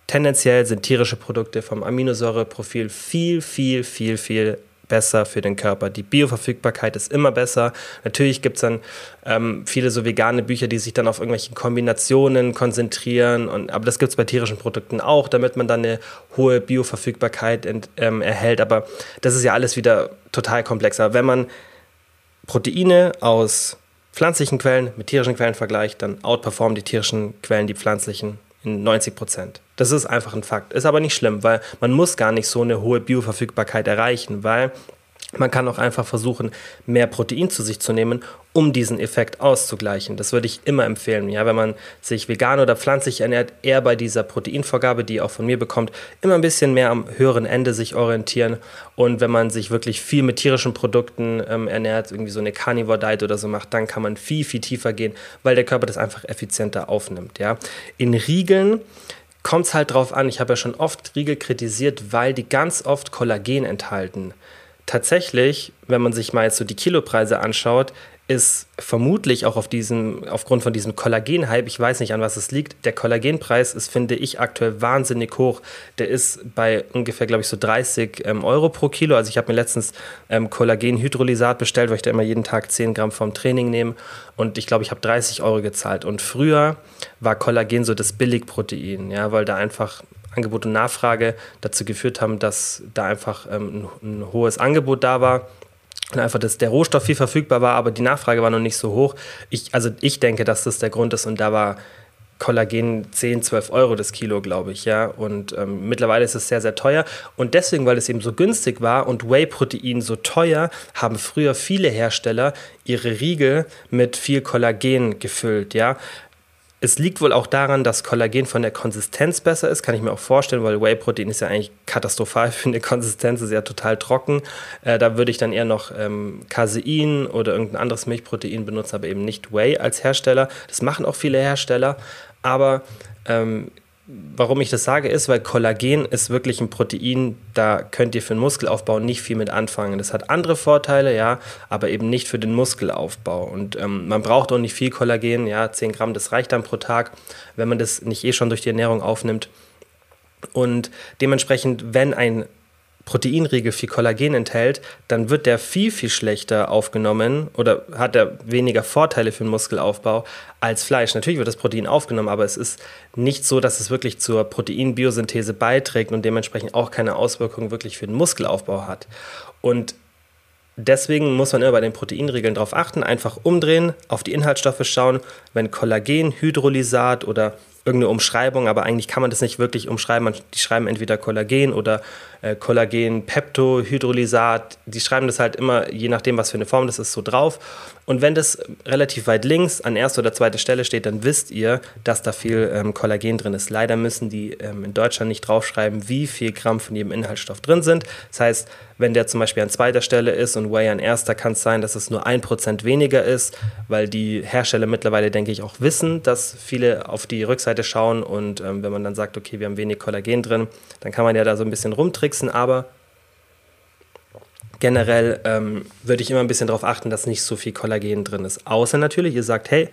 tendenziell sind tierische Produkte vom Aminosäureprofil viel, viel, viel, viel besser für den Körper. Die Bioverfügbarkeit ist immer besser. Natürlich gibt es dann ähm, viele so vegane Bücher, die sich dann auf irgendwelche Kombinationen konzentrieren. Und, aber das gibt es bei tierischen Produkten auch, damit man dann eine hohe Bioverfügbarkeit ent, ähm, erhält. Aber das ist ja alles wieder total komplexer. Wenn man Proteine aus pflanzlichen Quellen mit tierischen Quellen vergleicht, dann outperformen die tierischen Quellen die pflanzlichen in 90 Prozent. Das ist einfach ein Fakt. Ist aber nicht schlimm, weil man muss gar nicht so eine hohe Bioverfügbarkeit erreichen, weil man kann auch einfach versuchen, mehr Protein zu sich zu nehmen, um diesen Effekt auszugleichen. Das würde ich immer empfehlen. Ja, wenn man sich vegan oder pflanzlich ernährt, eher bei dieser Proteinvorgabe, die ihr auch von mir bekommt, immer ein bisschen mehr am höheren Ende sich orientieren. Und wenn man sich wirklich viel mit tierischen Produkten ähm, ernährt, irgendwie so eine Carnivore Diet oder so macht, dann kann man viel, viel tiefer gehen, weil der Körper das einfach effizienter aufnimmt. Ja, in Riegeln kommt es halt drauf an. Ich habe ja schon oft Riegel kritisiert, weil die ganz oft Kollagen enthalten tatsächlich, wenn man sich mal jetzt so die Kilopreise anschaut, ist vermutlich auch auf diesem, aufgrund von diesem Kollagen-Hype, ich weiß nicht, an was es liegt, der Kollagenpreis ist, finde ich, aktuell wahnsinnig hoch. Der ist bei ungefähr, glaube ich, so 30 ähm, Euro pro Kilo. Also ich habe mir letztens ähm, Kollagenhydrolysat bestellt, weil ich da immer jeden Tag 10 Gramm vom Training nehme. Und ich glaube, ich habe 30 Euro gezahlt. Und früher war Kollagen so das Billigprotein, ja, weil da einfach Angebot und Nachfrage dazu geführt haben, dass da einfach ähm, ein, ein, hohes Angebot da war und einfach, dass der Rohstoff viel verfügbar war, aber die Nachfrage war noch nicht so hoch. Ich, also ich denke, dass das der Grund ist und da war Kollagen 10, 12 Euro das Kilo, glaube ich, ja. Und ähm, mittlerweile ist es sehr, sehr teuer. Und deswegen, weil es eben so günstig war und Whey-Protein so teuer, haben früher viele Hersteller ihre Riegel mit viel Kollagen gefüllt, ja. Es liegt wohl auch daran, dass Kollagen von der Konsistenz besser ist, kann ich mir auch vorstellen, weil Whey-Protein ist ja eigentlich katastrophal für eine Konsistenz, ist ja total trocken. Äh, da würde ich dann eher noch ähm, Casein oder irgendein anderes Milchprotein benutzen, aber eben nicht Whey als Hersteller. Das machen auch viele Hersteller, aber ähm, warum ich das sage, ist, weil Kollagen ist wirklich ein Protein, da könnt ihr für den Muskelaufbau nicht viel mit anfangen. Das hat andere Vorteile, ja, aber eben nicht für den Muskelaufbau. Und ähm, man braucht auch nicht viel Kollagen, ja, 10 Gramm, das reicht dann pro Tag, wenn man das nicht eh schon durch die Ernährung aufnimmt. Und dementsprechend, wenn ein Proteinriegel viel Kollagen enthält, dann wird der viel, viel schlechter aufgenommen oder hat er weniger Vorteile für den Muskelaufbau als Fleisch. Natürlich wird das Protein aufgenommen, aber es ist nicht so, dass es wirklich zur Proteinbiosynthese beiträgt und dementsprechend auch keine Auswirkungen wirklich für den Muskelaufbau hat. Und Deswegen muss man immer bei den Proteinriegeln darauf achten, einfach umdrehen, auf die Inhaltsstoffe schauen. Wenn Kollagen, Hydrolysat oder irgendeine Umschreibung, aber eigentlich kann man das nicht wirklich umschreiben. Die schreiben entweder Kollagen oder äh, Kollagen, Peptohydrolysat. Die schreiben das halt immer, je nachdem, was für eine Form das ist, so drauf. Und wenn das relativ weit links an erster oder zweiter Stelle steht, dann wisst ihr, dass da viel ähm, Kollagen drin ist. Leider müssen die ähm, in Deutschland nicht draufschreiben, wie viel Gramm von jedem Inhaltsstoff drin sind. Das heißt, wenn der zum Beispiel an zweiter Stelle ist und Whey an erster, kann es sein, dass es nur ein Prozent weniger ist, weil die Hersteller mittlerweile, denke ich, auch wissen, dass viele auf die Rückseite schauen und ähm, wenn man dann sagt, okay, wir haben wenig Kollagen drin, dann kann man ja da so ein bisschen rumtricksen, aber generell ähm, würde ich immer ein bisschen darauf achten, dass nicht so viel Kollagen drin ist. Außer natürlich, ihr sagt, hey,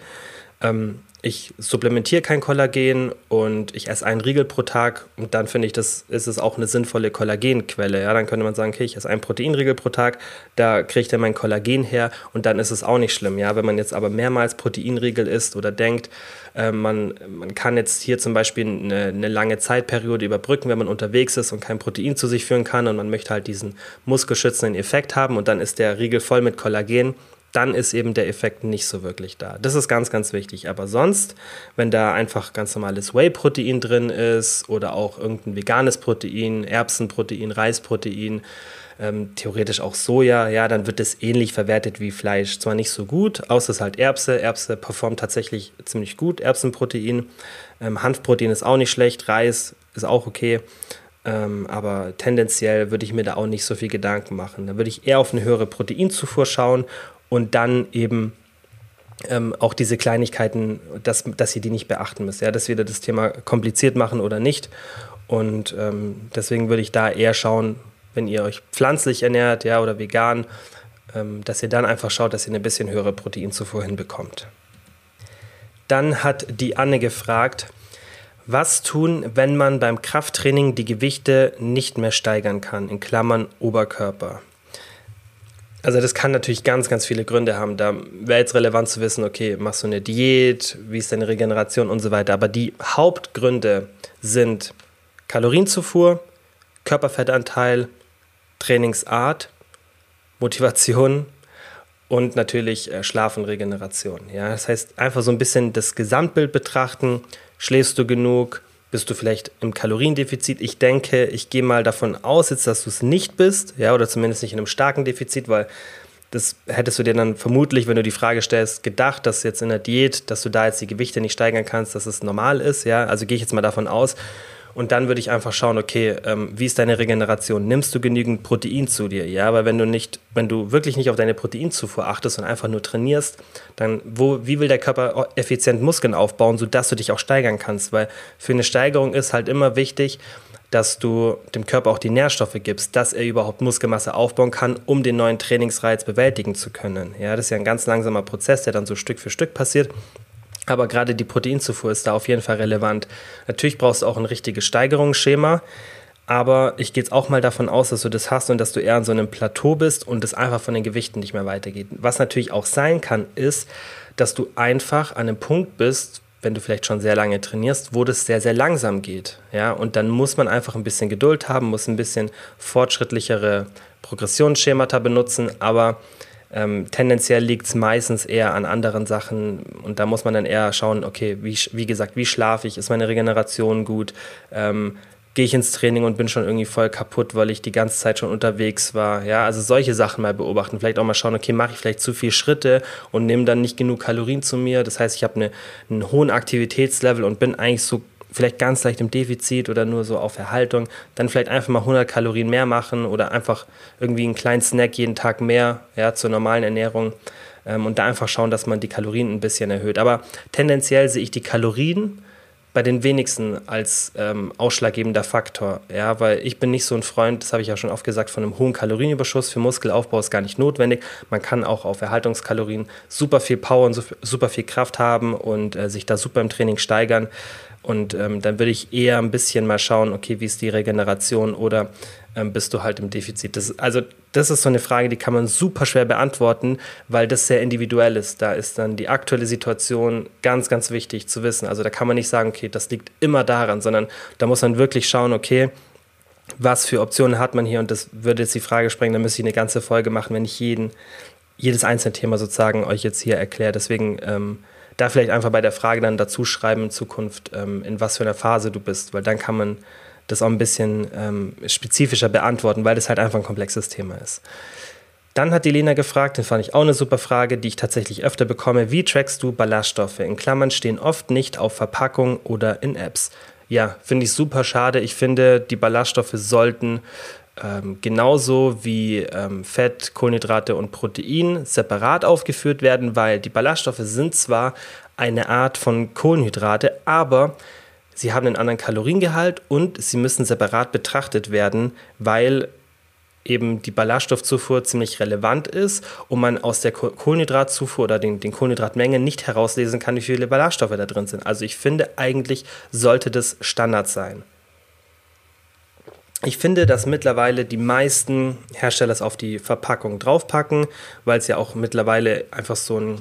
ähm, ich supplementiere kein Kollagen und ich esse einen Riegel pro Tag und dann finde ich, das ist es auch eine sinnvolle Kollagenquelle. Ja, dann könnte man sagen, okay, ich esse einen Proteinriegel pro Tag, da kriege ich dann mein Kollagen her und dann ist es auch nicht schlimm. Ja, wenn man jetzt aber mehrmals Proteinriegel isst oder denkt, äh, man, man kann jetzt hier zum Beispiel eine, eine lange Zeitperiode überbrücken, wenn man unterwegs ist und kein Protein zu sich führen kann und man möchte halt diesen muskelschützenden Effekt haben und dann ist der Riegel voll mit Kollagen dann ist eben der Effekt nicht so wirklich da. Das ist ganz, ganz wichtig. Aber sonst, wenn da einfach ganz normales Whey-Protein drin ist oder auch irgendein veganes Protein, Erbsenprotein, Reisprotein, ähm, theoretisch auch Soja, ja, dann wird es ähnlich verwertet wie Fleisch. Zwar nicht so gut, außer es halt Erbse. Erbse performt tatsächlich ziemlich gut, Erbsenprotein. Ähm, Hanfprotein ist auch nicht schlecht, Reis ist auch okay. Ähm, aber tendenziell würde ich mir da auch nicht so viel Gedanken machen. Da würde ich eher auf eine höhere Proteinzufuhr schauen und dann eben ähm, auch diese Kleinigkeiten, dass, dass ihr die nicht beachten müsst. Ja, dass wir das Thema kompliziert machen oder nicht. Und ähm, deswegen würde ich da eher schauen, wenn ihr euch pflanzlich ernährt ja, oder vegan, ähm, dass ihr dann einfach schaut, dass ihr eine bisschen höhere Proteinzufuhr hinbekommt. Dann hat die Anne gefragt, was tun, wenn man beim Krafttraining die Gewichte nicht mehr steigern kann, in Klammern Oberkörper? Also das kann natürlich ganz, ganz viele Gründe haben. Da wäre jetzt relevant zu wissen, okay, machst du eine Diät, wie ist deine Regeneration und so weiter. Aber die Hauptgründe sind Kalorienzufuhr, Körperfettanteil, Trainingsart, Motivation und natürlich äh, Schlaf und Regeneration. Ja, das heißt, einfach so ein bisschen das Gesamtbild betrachten. Schläfst du genug? Bist du vielleicht im Kaloriendefizit. Ich denke, ich gehe mal davon aus, jetzt, dass du es nicht bist, ja, oder zumindest nicht in einem starken Defizit, weil das hättest du dir dann vermutlich, wenn du die Frage stellst, gedacht, dass jetzt in der Diät, dass du da jetzt die Gewichte nicht steigern kannst, dass es normal ist, ja. Also gehe ich jetzt mal davon aus. Und dann würde ich einfach schauen, okay, ähm, wie ist deine Regeneration? Nimmst du genügend Protein zu dir? Ja, weil wenn du nicht, wenn du wirklich nicht auf deine Proteinzufuhr achtest und einfach nur trainierst, dann wo, wie will der Körper effizient Muskeln aufbauen, sodass du dich auch steigern kannst? Weil für eine Steigerung ist halt immer wichtig, dass du dem Körper auch die Nährstoffe gibst, dass er überhaupt Muskelmasse aufbauen kann, um den neuen Trainingsreiz bewältigen zu können. Ja, das ist ja ein ganz langsamer Prozess, der dann so Stück für Stück passiert. Aber gerade die Proteinzufuhr ist da auf jeden Fall relevant. Natürlich brauchst du auch ein richtiges Steigerungsschema. Aber ich gehe jetzt auch mal davon aus, dass du das hast und dass du eher an so einem Plateau bist und es einfach von den Gewichten nicht mehr weitergeht. Was natürlich auch sein kann, ist, dass du einfach an einem Punkt bist, wenn du vielleicht schon sehr lange trainierst, wo das sehr, sehr langsam geht. Ja? Und dann muss man einfach ein bisschen Geduld haben, muss ein bisschen fortschrittlichere Progressionsschemata benutzen, aber ähm, tendenziell liegt es meistens eher an anderen Sachen und da muss man dann eher schauen, okay, wie, wie gesagt, wie schlafe ich, ist meine Regeneration gut, ähm, gehe ich ins Training und bin schon irgendwie voll kaputt, weil ich die ganze Zeit schon unterwegs war. Ja, also solche Sachen mal beobachten. Vielleicht auch mal schauen, okay, mache ich vielleicht zu viele Schritte und nehme dann nicht genug Kalorien zu mir. Das heißt, ich habe eine, einen hohen Aktivitätslevel und bin eigentlich so vielleicht ganz leicht im Defizit oder nur so auf Erhaltung, dann vielleicht einfach mal 100 Kalorien mehr machen oder einfach irgendwie einen kleinen Snack jeden Tag mehr ja, zur normalen Ernährung ähm, und da einfach schauen, dass man die Kalorien ein bisschen erhöht. Aber tendenziell sehe ich die Kalorien bei den wenigsten als ähm, ausschlaggebender Faktor. Ja, weil ich bin nicht so ein Freund, das habe ich ja schon oft gesagt, von einem hohen Kalorienüberschuss. Für Muskelaufbau ist gar nicht notwendig. Man kann auch auf Erhaltungskalorien super viel Power und super viel Kraft haben und äh, sich da super im Training steigern. Und ähm, dann würde ich eher ein bisschen mal schauen, okay, wie ist die Regeneration oder ähm, bist du halt im Defizit? Das, also das ist so eine Frage, die kann man super schwer beantworten, weil das sehr individuell ist. Da ist dann die aktuelle Situation ganz, ganz wichtig zu wissen. Also da kann man nicht sagen, okay, das liegt immer daran, sondern da muss man wirklich schauen, okay, was für Optionen hat man hier? Und das würde jetzt die Frage sprengen, da müsste ich eine ganze Folge machen, wenn ich jeden, jedes einzelne Thema sozusagen euch jetzt hier erkläre. Deswegen ähm, da vielleicht einfach bei der Frage dann dazu schreiben in Zukunft, ähm, in was für einer Phase du bist, weil dann kann man das auch ein bisschen ähm, spezifischer beantworten, weil das halt einfach ein komplexes Thema ist. Dann hat die Lena gefragt, den fand ich auch eine super Frage, die ich tatsächlich öfter bekomme. Wie trackst du Ballaststoffe? In Klammern stehen oft nicht auf Verpackung oder in Apps. Ja, finde ich super schade. Ich finde, die Ballaststoffe sollten ähm, genauso wie ähm, Fett, Kohlenhydrate und Protein separat aufgeführt werden, weil die Ballaststoffe sind zwar eine Art von Kohlenhydrate, aber sie haben einen anderen Kaloriengehalt und sie müssen separat betrachtet werden, weil eben die Ballaststoffzufuhr ziemlich relevant ist und man aus der Kohlenhydratzufuhr oder den, den Kohlenhydratmengen nicht herauslesen kann, wie viele Ballaststoffe da drin sind. Also ich finde, eigentlich sollte das Standard sein. Ich finde, dass mittlerweile die meisten Hersteller es auf die Verpackung draufpacken, weil es ja auch mittlerweile einfach so ein,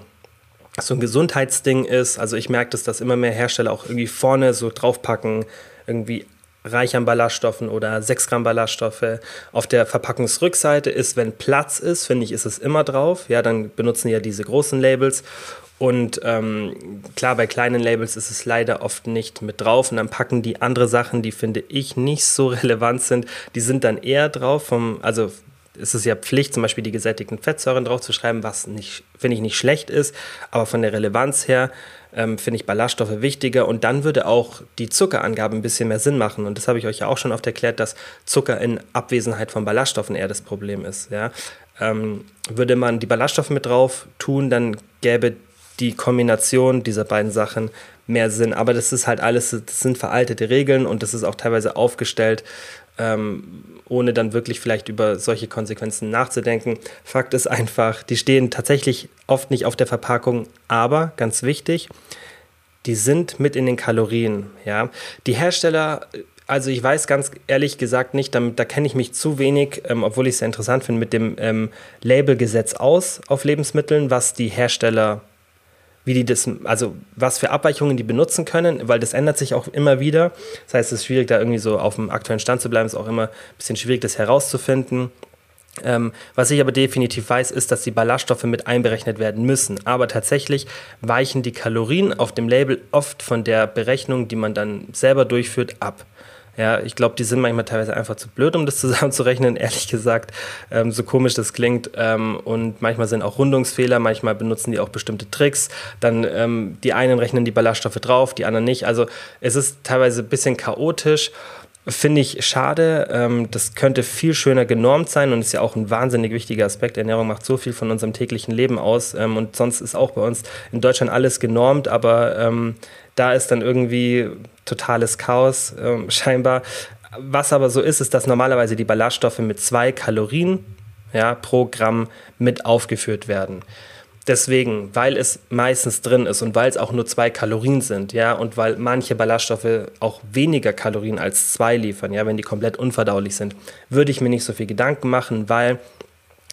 so ein Gesundheitsding ist. Also ich merke, dass das immer mehr Hersteller auch irgendwie vorne so draufpacken, irgendwie reich an Ballaststoffen oder 6 Gramm Ballaststoffe. Auf der Verpackungsrückseite ist, wenn Platz ist, finde ich, ist es immer drauf. Ja, dann benutzen ja diese großen Labels. Und ähm, klar, bei kleinen Labels ist es leider oft nicht mit drauf. Und dann packen die andere Sachen, die finde ich nicht so relevant sind, die sind dann eher drauf. Vom, also ist es ja Pflicht, zum Beispiel die gesättigten Fettsäuren draufzuschreiben, was nicht, finde ich, nicht schlecht ist. Aber von der Relevanz her ähm, finde ich Ballaststoffe wichtiger. Und dann würde auch die Zuckerangabe ein bisschen mehr Sinn machen. Und das habe ich euch ja auch schon oft erklärt, dass Zucker in Abwesenheit von Ballaststoffen eher das Problem ist. Ja? Ähm, würde man die Ballaststoffe mit drauf tun, dann gäbe die Kombination dieser beiden Sachen mehr Sinn. Aber das ist halt alles, das sind veraltete Regeln und das ist auch teilweise aufgestellt, ähm, ohne dann wirklich vielleicht über solche Konsequenzen nachzudenken. Fakt ist einfach, die stehen tatsächlich oft nicht auf der Verpackung, aber ganz wichtig, die sind mit in den Kalorien. Ja? Die Hersteller also ich weiß ganz ehrlich gesagt nicht, damit, da kenne ich mich zu wenig, ähm, obwohl ich es sehr interessant finde, mit dem ähm, Labelgesetz aus auf Lebensmitteln, was die Hersteller wie die das, also was für Abweichungen die benutzen können, weil das ändert sich auch immer wieder. Das heißt, es ist schwierig, da irgendwie so auf dem aktuellen Stand zu bleiben. Ist auch immer ein bisschen schwierig, das herauszufinden. Ähm, was ich aber definitiv weiß, ist, dass die Ballaststoffe mit einberechnet werden müssen. Aber tatsächlich weichen die Kalorien auf dem Label oft von der Berechnung, die man dann selber durchführt, ab. Ja, ich glaube, die sind manchmal teilweise einfach zu blöd, um das zusammenzurechnen, ehrlich gesagt, ähm, so komisch das klingt. Ähm, und manchmal sind auch Rundungsfehler, manchmal benutzen die auch bestimmte Tricks. Dann ähm, die einen rechnen die Ballaststoffe drauf, die anderen nicht. Also es ist teilweise ein bisschen chaotisch. Finde ich schade. Ähm, das könnte viel schöner genormt sein und ist ja auch ein wahnsinnig wichtiger Aspekt. Ernährung macht so viel von unserem täglichen Leben aus. Ähm, und sonst ist auch bei uns in Deutschland alles genormt, aber ähm, da ist dann irgendwie totales Chaos äh, scheinbar. Was aber so ist, ist, dass normalerweise die Ballaststoffe mit zwei Kalorien ja, pro Gramm mit aufgeführt werden. Deswegen, weil es meistens drin ist und weil es auch nur zwei Kalorien sind, ja, und weil manche Ballaststoffe auch weniger Kalorien als zwei liefern, ja, wenn die komplett unverdaulich sind, würde ich mir nicht so viel Gedanken machen, weil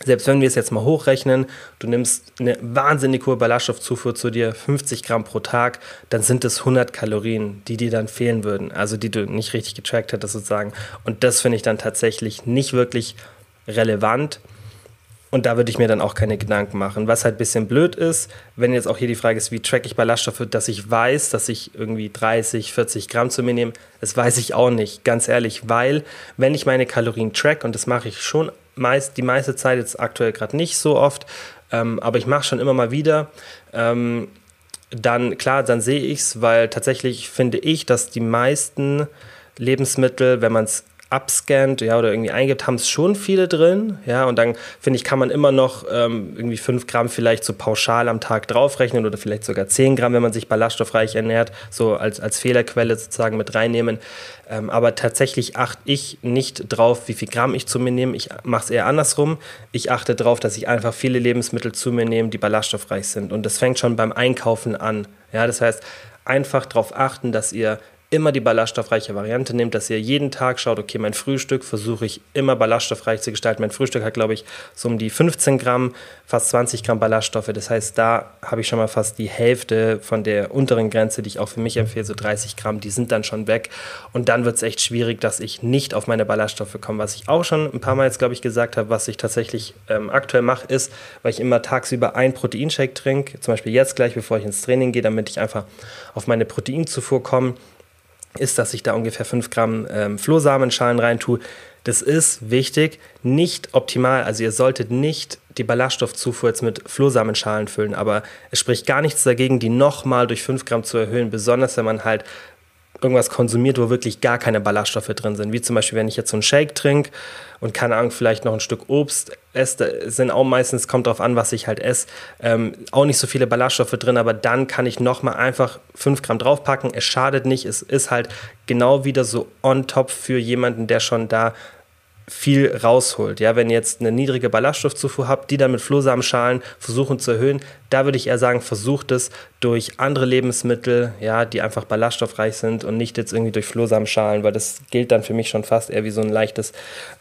selbst wenn wir es jetzt mal hochrechnen, du nimmst eine wahnsinnig hohe Ballaststoffzufuhr zu dir, 50 Gramm pro Tag, dann sind es 100 Kalorien, die dir dann fehlen würden, also die du nicht richtig getrackt hättest sozusagen. Und das finde ich dann tatsächlich nicht wirklich relevant. Und da würde ich mir dann auch keine Gedanken machen. Was halt ein bisschen blöd ist, wenn jetzt auch hier die Frage ist, wie track ich Ballaststoffe, dass ich weiß, dass ich irgendwie 30, 40 Gramm zu mir nehme, das weiß ich auch nicht, ganz ehrlich, weil wenn ich meine Kalorien track, und das mache ich schon meist, die meiste Zeit jetzt aktuell gerade nicht so oft, ähm, aber ich mache schon immer mal wieder. Ähm, dann klar, dann sehe ich es, weil tatsächlich finde ich, dass die meisten Lebensmittel, wenn man es abscannt ja, oder irgendwie eingibt, haben es schon viele drin. Ja, und dann finde ich, kann man immer noch ähm, irgendwie 5 Gramm vielleicht so pauschal am Tag draufrechnen oder vielleicht sogar 10 Gramm, wenn man sich ballaststoffreich ernährt, so als, als Fehlerquelle sozusagen mit reinnehmen. Ähm, aber tatsächlich achte ich nicht drauf, wie viel Gramm ich zu mir nehme. Ich mache es eher andersrum. Ich achte darauf, dass ich einfach viele Lebensmittel zu mir nehme, die ballaststoffreich sind. Und das fängt schon beim Einkaufen an. Ja, das heißt, einfach darauf achten, dass ihr immer die ballaststoffreiche Variante nehmt, dass ihr jeden Tag schaut, okay, mein Frühstück versuche ich immer ballaststoffreich zu gestalten. Mein Frühstück hat, glaube ich, so um die 15 Gramm, fast 20 Gramm Ballaststoffe. Das heißt, da habe ich schon mal fast die Hälfte von der unteren Grenze, die ich auch für mich empfehle, so 30 Gramm, die sind dann schon weg. Und dann wird es echt schwierig, dass ich nicht auf meine Ballaststoffe komme. Was ich auch schon ein paar Mal jetzt, glaube ich, gesagt habe, was ich tatsächlich ähm, aktuell mache, ist, weil ich immer tagsüber ein Proteinshake trinke, zum Beispiel jetzt gleich, bevor ich ins Training gehe, damit ich einfach auf meine Proteinzufuhr komme ist, dass ich da ungefähr 5 Gramm ähm, Flohsamenschalen reintue. Das ist wichtig, nicht optimal. Also ihr solltet nicht die Ballaststoffzufuhr jetzt mit Flohsamenschalen füllen, aber es spricht gar nichts dagegen, die nochmal durch 5 Gramm zu erhöhen, besonders wenn man halt irgendwas konsumiert, wo wirklich gar keine Ballaststoffe drin sind. Wie zum Beispiel, wenn ich jetzt so einen Shake trinke und keine Ahnung, vielleicht noch ein Stück Obst esse, sind auch meistens, kommt darauf an, was ich halt esse, ähm, auch nicht so viele Ballaststoffe drin, aber dann kann ich nochmal einfach 5 Gramm draufpacken. Es schadet nicht, es ist halt genau wieder so on top für jemanden, der schon da viel rausholt. Ja, wenn ihr jetzt eine niedrige Ballaststoffzufuhr habt, die dann mit Flohsamenschalen versuchen zu erhöhen, da würde ich eher sagen, versucht es durch andere Lebensmittel, ja, die einfach ballaststoffreich sind und nicht jetzt irgendwie durch Flohsamenschalen, weil das gilt dann für mich schon fast eher wie so ein leichtes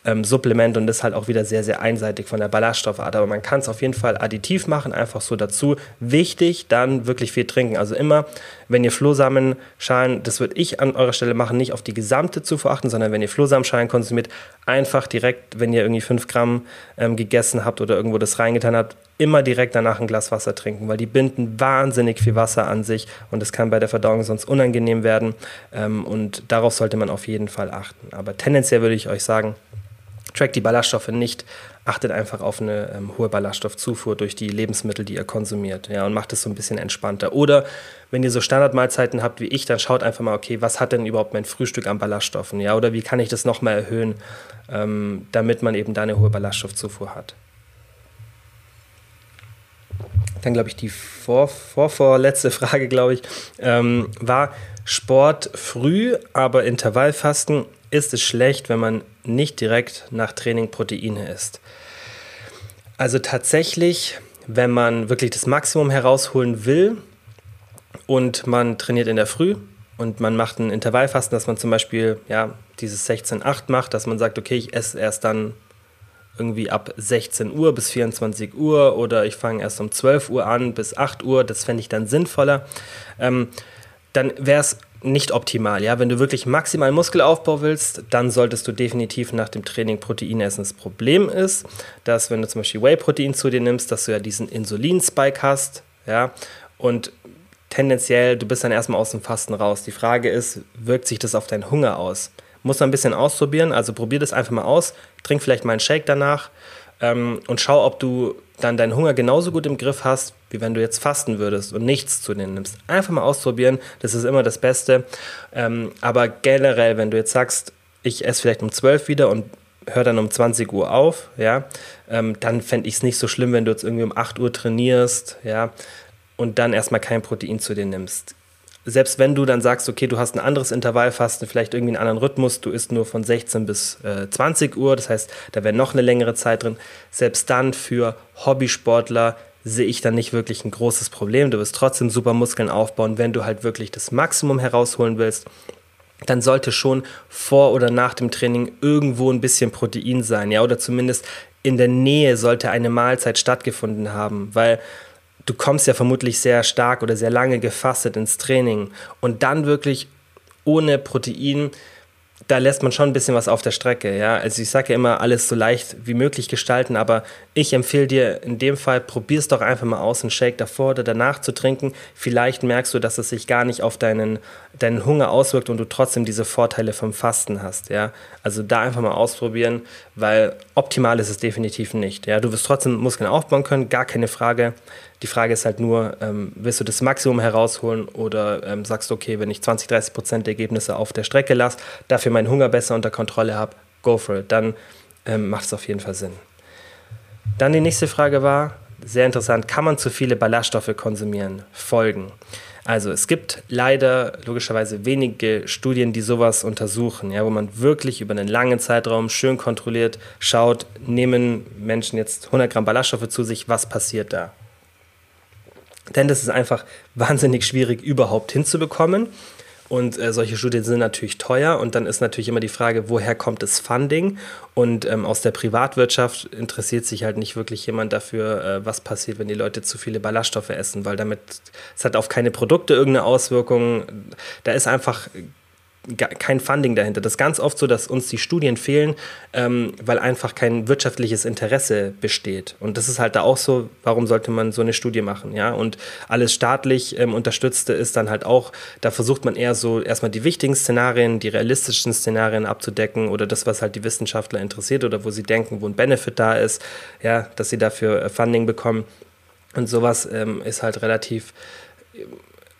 ähm, Supplement und ist halt auch wieder sehr, sehr einseitig von der Ballaststoffart. Aber man kann es auf jeden Fall additiv machen, einfach so dazu. Wichtig, dann wirklich viel trinken. Also immer, wenn ihr Flohsamenschalen, das würde ich an eurer Stelle machen, nicht auf die gesamte Zufuhr achten, sondern wenn ihr Flohsamenschalen konsumiert, einfach direkt, wenn ihr irgendwie 5 Gramm ähm, gegessen habt oder irgendwo das reingetan habt, immer direkt danach ein Glas Wasser trinken, weil die binden wahnsinnig viel Wasser an sich und es kann bei der Verdauung sonst unangenehm werden. Ähm, und darauf sollte man auf jeden Fall achten. Aber tendenziell würde ich euch sagen, trackt die Ballaststoffe nicht, achtet einfach auf eine ähm, hohe Ballaststoffzufuhr durch die Lebensmittel, die ihr konsumiert. Ja, und macht es so ein bisschen entspannter. Oder wenn ihr so Standardmahlzeiten habt wie ich, dann schaut einfach mal, okay, was hat denn überhaupt mein Frühstück an Ballaststoffen? Ja, oder wie kann ich das nochmal erhöhen, ähm, damit man eben da eine hohe Ballaststoffzufuhr hat dann glaube ich die vor, vor, Frage, glaube ich, ähm, war Sport früh, aber Intervallfasten, ist es schlecht, wenn man nicht direkt nach Training Proteine isst? Also tatsächlich, wenn man wirklich das Maximum herausholen will und man trainiert in der Früh und man macht ein Intervallfasten, dass man zum Beispiel ja, dieses 16-8 macht, dass man sagt, okay, ich esse erst dann irgendwie ab 16 Uhr bis 24 Uhr oder ich fange erst um 12 Uhr an bis 8 Uhr, das fände ich dann sinnvoller, ähm, dann wäre es nicht optimal. Ja? Wenn du wirklich maximal Muskelaufbau willst, dann solltest du definitiv nach dem Training Protein essen. Das Problem ist, dass wenn du zum Beispiel Whey-Protein zu dir nimmst, dass du ja diesen Insulin-Spike hast ja? und tendenziell, du bist dann erstmal aus dem Fasten raus. Die Frage ist, wirkt sich das auf deinen Hunger aus? Muss man ein bisschen ausprobieren. Also probier das einfach mal aus. Trink vielleicht mal einen Shake danach ähm, und schau, ob du dann deinen Hunger genauso gut im Griff hast, wie wenn du jetzt fasten würdest und nichts zu dir nimmst. Einfach mal ausprobieren. Das ist immer das Beste. Ähm, aber generell, wenn du jetzt sagst, ich esse vielleicht um 12 wieder und hör dann um 20 Uhr auf, ja, ähm, dann fände ich es nicht so schlimm, wenn du jetzt irgendwie um 8 Uhr trainierst, ja, und dann erstmal kein Protein zu dir nimmst selbst wenn du dann sagst, okay, du hast ein anderes Intervallfasten, vielleicht irgendwie einen anderen Rhythmus, du isst nur von 16 bis äh, 20 Uhr, das heißt, da wäre noch eine längere Zeit drin, selbst dann für Hobbysportler sehe ich dann nicht wirklich ein großes Problem. Du wirst trotzdem super Muskeln aufbauen, wenn du halt wirklich das Maximum herausholen willst. Dann sollte schon vor oder nach dem Training irgendwo ein bisschen Protein sein, ja, oder zumindest in der Nähe sollte eine Mahlzeit stattgefunden haben, weil du kommst ja vermutlich sehr stark oder sehr lange gefastet ins Training und dann wirklich ohne Protein da lässt man schon ein bisschen was auf der Strecke. Ja? Also ich sage ja immer, alles so leicht wie möglich gestalten, aber ich empfehle dir in dem Fall, probier es doch einfach mal aus, einen Shake davor oder danach zu trinken. Vielleicht merkst du, dass es sich gar nicht auf deinen, deinen Hunger auswirkt und du trotzdem diese Vorteile vom Fasten hast. Ja? Also da einfach mal ausprobieren, weil optimal ist es definitiv nicht. Ja? Du wirst trotzdem Muskeln aufbauen können, gar keine Frage. Die Frage ist halt nur, ähm, willst du das Maximum herausholen oder ähm, sagst du, okay, wenn ich 20, 30 Prozent der Ergebnisse auf der Strecke lasse, dafür meinen Hunger besser unter Kontrolle habe, go for it. Dann ähm, macht es auf jeden Fall Sinn. Dann die nächste Frage war, sehr interessant, kann man zu viele Ballaststoffe konsumieren? Folgen. Also es gibt leider logischerweise wenige Studien, die sowas untersuchen, ja, wo man wirklich über einen langen Zeitraum schön kontrolliert schaut, nehmen Menschen jetzt 100 Gramm Ballaststoffe zu sich, was passiert da? Denn das ist einfach wahnsinnig schwierig überhaupt hinzubekommen. Und äh, solche Studien sind natürlich teuer und dann ist natürlich immer die Frage, woher kommt das Funding? Und ähm, aus der Privatwirtschaft interessiert sich halt nicht wirklich jemand dafür, äh, was passiert, wenn die Leute zu viele Ballaststoffe essen, weil damit es hat auf keine Produkte irgendeine Auswirkung. Da ist einfach kein Funding dahinter. Das ist ganz oft so, dass uns die Studien fehlen, ähm, weil einfach kein wirtschaftliches Interesse besteht. Und das ist halt da auch so, warum sollte man so eine Studie machen, ja? Und alles staatlich ähm, unterstützte ist dann halt auch, da versucht man eher so erstmal die wichtigen Szenarien, die realistischen Szenarien abzudecken oder das, was halt die Wissenschaftler interessiert oder wo sie denken, wo ein Benefit da ist, ja, dass sie dafür äh, Funding bekommen. Und sowas ähm, ist halt relativ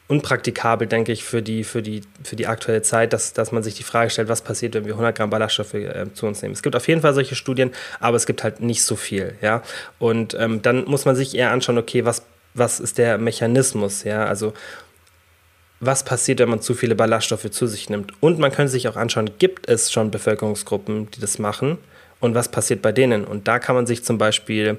unpraktikabel, denke ich, für die, für die, für die aktuelle Zeit, dass, dass man sich die Frage stellt, was passiert, wenn wir 100 Gramm Ballaststoffe äh, zu uns nehmen. Es gibt auf jeden Fall solche Studien, aber es gibt halt nicht so viel. Ja? Und ähm, dann muss man sich eher anschauen, okay, was, was ist der Mechanismus? Ja? Also was passiert, wenn man zu viele Ballaststoffe zu sich nimmt? Und man könnte sich auch anschauen, gibt es schon Bevölkerungsgruppen, die das machen? Und was passiert bei denen? Und da kann man sich zum Beispiel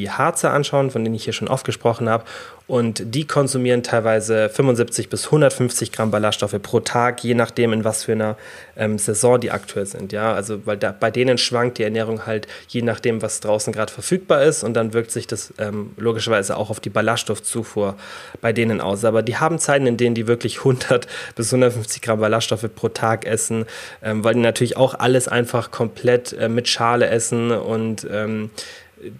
die Harzer anschauen, von denen ich hier schon oft gesprochen habe. Und die konsumieren teilweise 75 bis 150 Gramm Ballaststoffe pro Tag, je nachdem, in was für einer ähm, Saison die aktuell sind. Ja, also weil da, bei denen schwankt die Ernährung halt je nachdem, was draußen gerade verfügbar ist. Und dann wirkt sich das ähm, logischerweise auch auf die Ballaststoffzufuhr bei denen aus. Aber die haben Zeiten, in denen die wirklich 100 bis 150 Gramm Ballaststoffe pro Tag essen, ähm, weil die natürlich auch alles einfach komplett äh, mit Schale essen und ähm,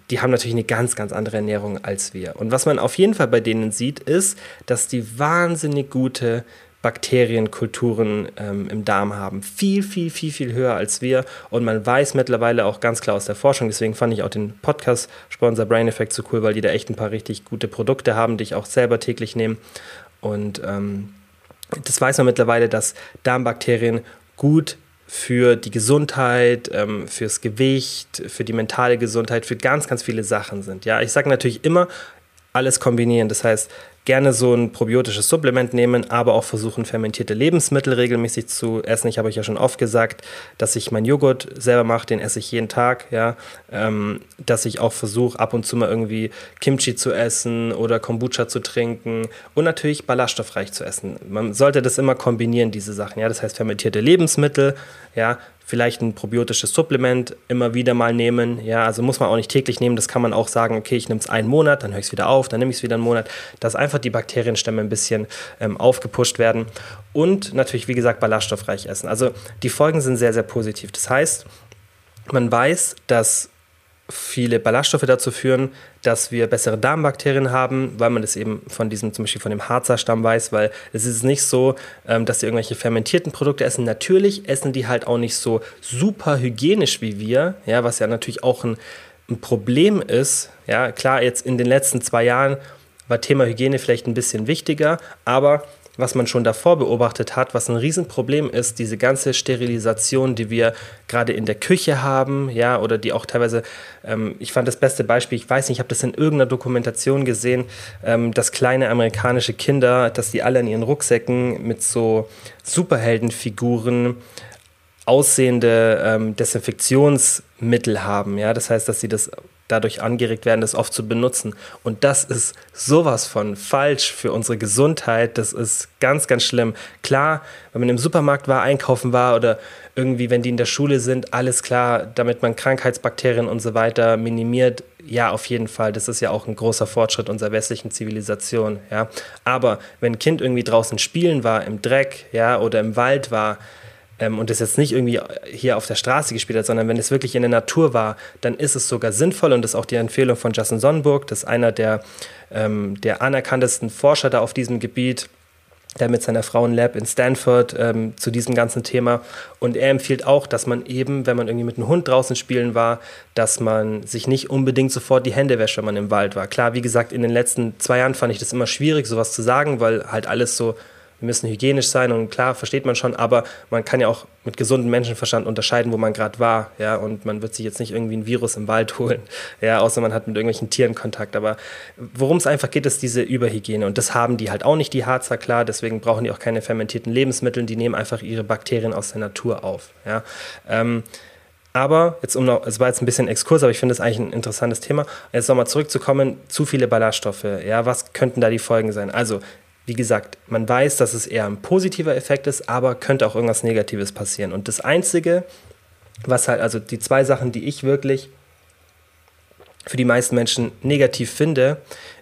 die haben natürlich eine ganz, ganz andere Ernährung als wir. Und was man auf jeden Fall bei denen sieht, ist, dass die wahnsinnig gute Bakterienkulturen ähm, im Darm haben. Viel, viel, viel, viel höher als wir. Und man weiß mittlerweile auch ganz klar aus der Forschung, deswegen fand ich auch den Podcast-Sponsor Brain Effect so cool, weil die da echt ein paar richtig gute Produkte haben, die ich auch selber täglich nehme. Und ähm, das weiß man mittlerweile, dass Darmbakterien gut für die Gesundheit, ähm, fürs Gewicht, für die mentale Gesundheit, für ganz, ganz viele Sachen sind. Ja, ich sage natürlich immer, alles kombinieren. Das heißt, gerne so ein probiotisches Supplement nehmen, aber auch versuchen, fermentierte Lebensmittel regelmäßig zu essen. Ich habe euch ja schon oft gesagt, dass ich meinen Joghurt selber mache, den esse ich jeden Tag, ja. Ähm, dass ich auch versuche, ab und zu mal irgendwie Kimchi zu essen oder Kombucha zu trinken und natürlich ballaststoffreich zu essen. Man sollte das immer kombinieren, diese Sachen, ja. Das heißt, fermentierte Lebensmittel, ja, vielleicht ein probiotisches Supplement immer wieder mal nehmen. Ja, also muss man auch nicht täglich nehmen. Das kann man auch sagen, okay, ich nehme es einen Monat, dann höre ich es wieder auf, dann nehme ich es wieder einen Monat, dass einfach die Bakterienstämme ein bisschen ähm, aufgepusht werden. Und natürlich, wie gesagt, ballaststoffreich essen. Also die Folgen sind sehr, sehr positiv. Das heißt, man weiß, dass viele Ballaststoffe dazu führen, dass wir bessere Darmbakterien haben, weil man das eben von diesem, zum Beispiel von dem Harzer Stamm weiß, weil es ist nicht so, ähm, dass sie irgendwelche fermentierten Produkte essen. Natürlich essen die halt auch nicht so super hygienisch wie wir, ja, was ja natürlich auch ein, ein Problem ist. Ja, klar, jetzt in den letzten zwei Jahren war Thema Hygiene vielleicht ein bisschen wichtiger, aber was man schon davor beobachtet hat, was ein Riesenproblem ist, diese ganze Sterilisation, die wir gerade in der Küche haben, ja, oder die auch teilweise, ähm, ich fand das beste Beispiel, ich weiß nicht, ich habe das in irgendeiner Dokumentation gesehen, ähm, dass kleine amerikanische Kinder, dass die alle in ihren Rucksäcken mit so Superheldenfiguren aussehende ähm, Desinfektionsmittel haben, ja, das heißt, dass sie das dadurch angeregt werden, das oft zu benutzen. Und das ist sowas von falsch für unsere Gesundheit. Das ist ganz, ganz schlimm. Klar, wenn man im Supermarkt war, einkaufen war oder irgendwie, wenn die in der Schule sind, alles klar, damit man Krankheitsbakterien und so weiter minimiert. Ja, auf jeden Fall. Das ist ja auch ein großer Fortschritt unserer westlichen Zivilisation. Ja, aber wenn ein Kind irgendwie draußen spielen war, im Dreck, ja, oder im Wald war, ähm, und das jetzt nicht irgendwie hier auf der Straße gespielt hat, sondern wenn es wirklich in der Natur war, dann ist es sogar sinnvoll und das ist auch die Empfehlung von Justin Sonnenburg, das ist einer der, ähm, der anerkanntesten Forscher da auf diesem Gebiet, der mit seiner Frau ein Lab in Stanford ähm, zu diesem ganzen Thema. Und er empfiehlt auch, dass man eben, wenn man irgendwie mit einem Hund draußen spielen war, dass man sich nicht unbedingt sofort die Hände wäscht, wenn man im Wald war. Klar, wie gesagt, in den letzten zwei Jahren fand ich das immer schwierig, sowas zu sagen, weil halt alles so wir müssen hygienisch sein und klar, versteht man schon, aber man kann ja auch mit gesundem Menschenverstand unterscheiden, wo man gerade war, ja, und man wird sich jetzt nicht irgendwie ein Virus im Wald holen, ja, außer man hat mit irgendwelchen Tieren Kontakt, aber worum es einfach geht, ist diese Überhygiene und das haben die halt auch nicht, die Harzer, klar, deswegen brauchen die auch keine fermentierten Lebensmittel, die nehmen einfach ihre Bakterien aus der Natur auf, ja, ähm, aber jetzt um noch, es war jetzt ein bisschen Exkurs, aber ich finde es eigentlich ein interessantes Thema. Jetzt nochmal zurückzukommen, zu viele Ballaststoffe. Ja, was könnten da die Folgen sein? Also wie gesagt, man weiß, dass es eher ein positiver Effekt ist, aber könnte auch irgendwas Negatives passieren. Und das Einzige, was halt, also die zwei Sachen, die ich wirklich für die meisten Menschen negativ finde,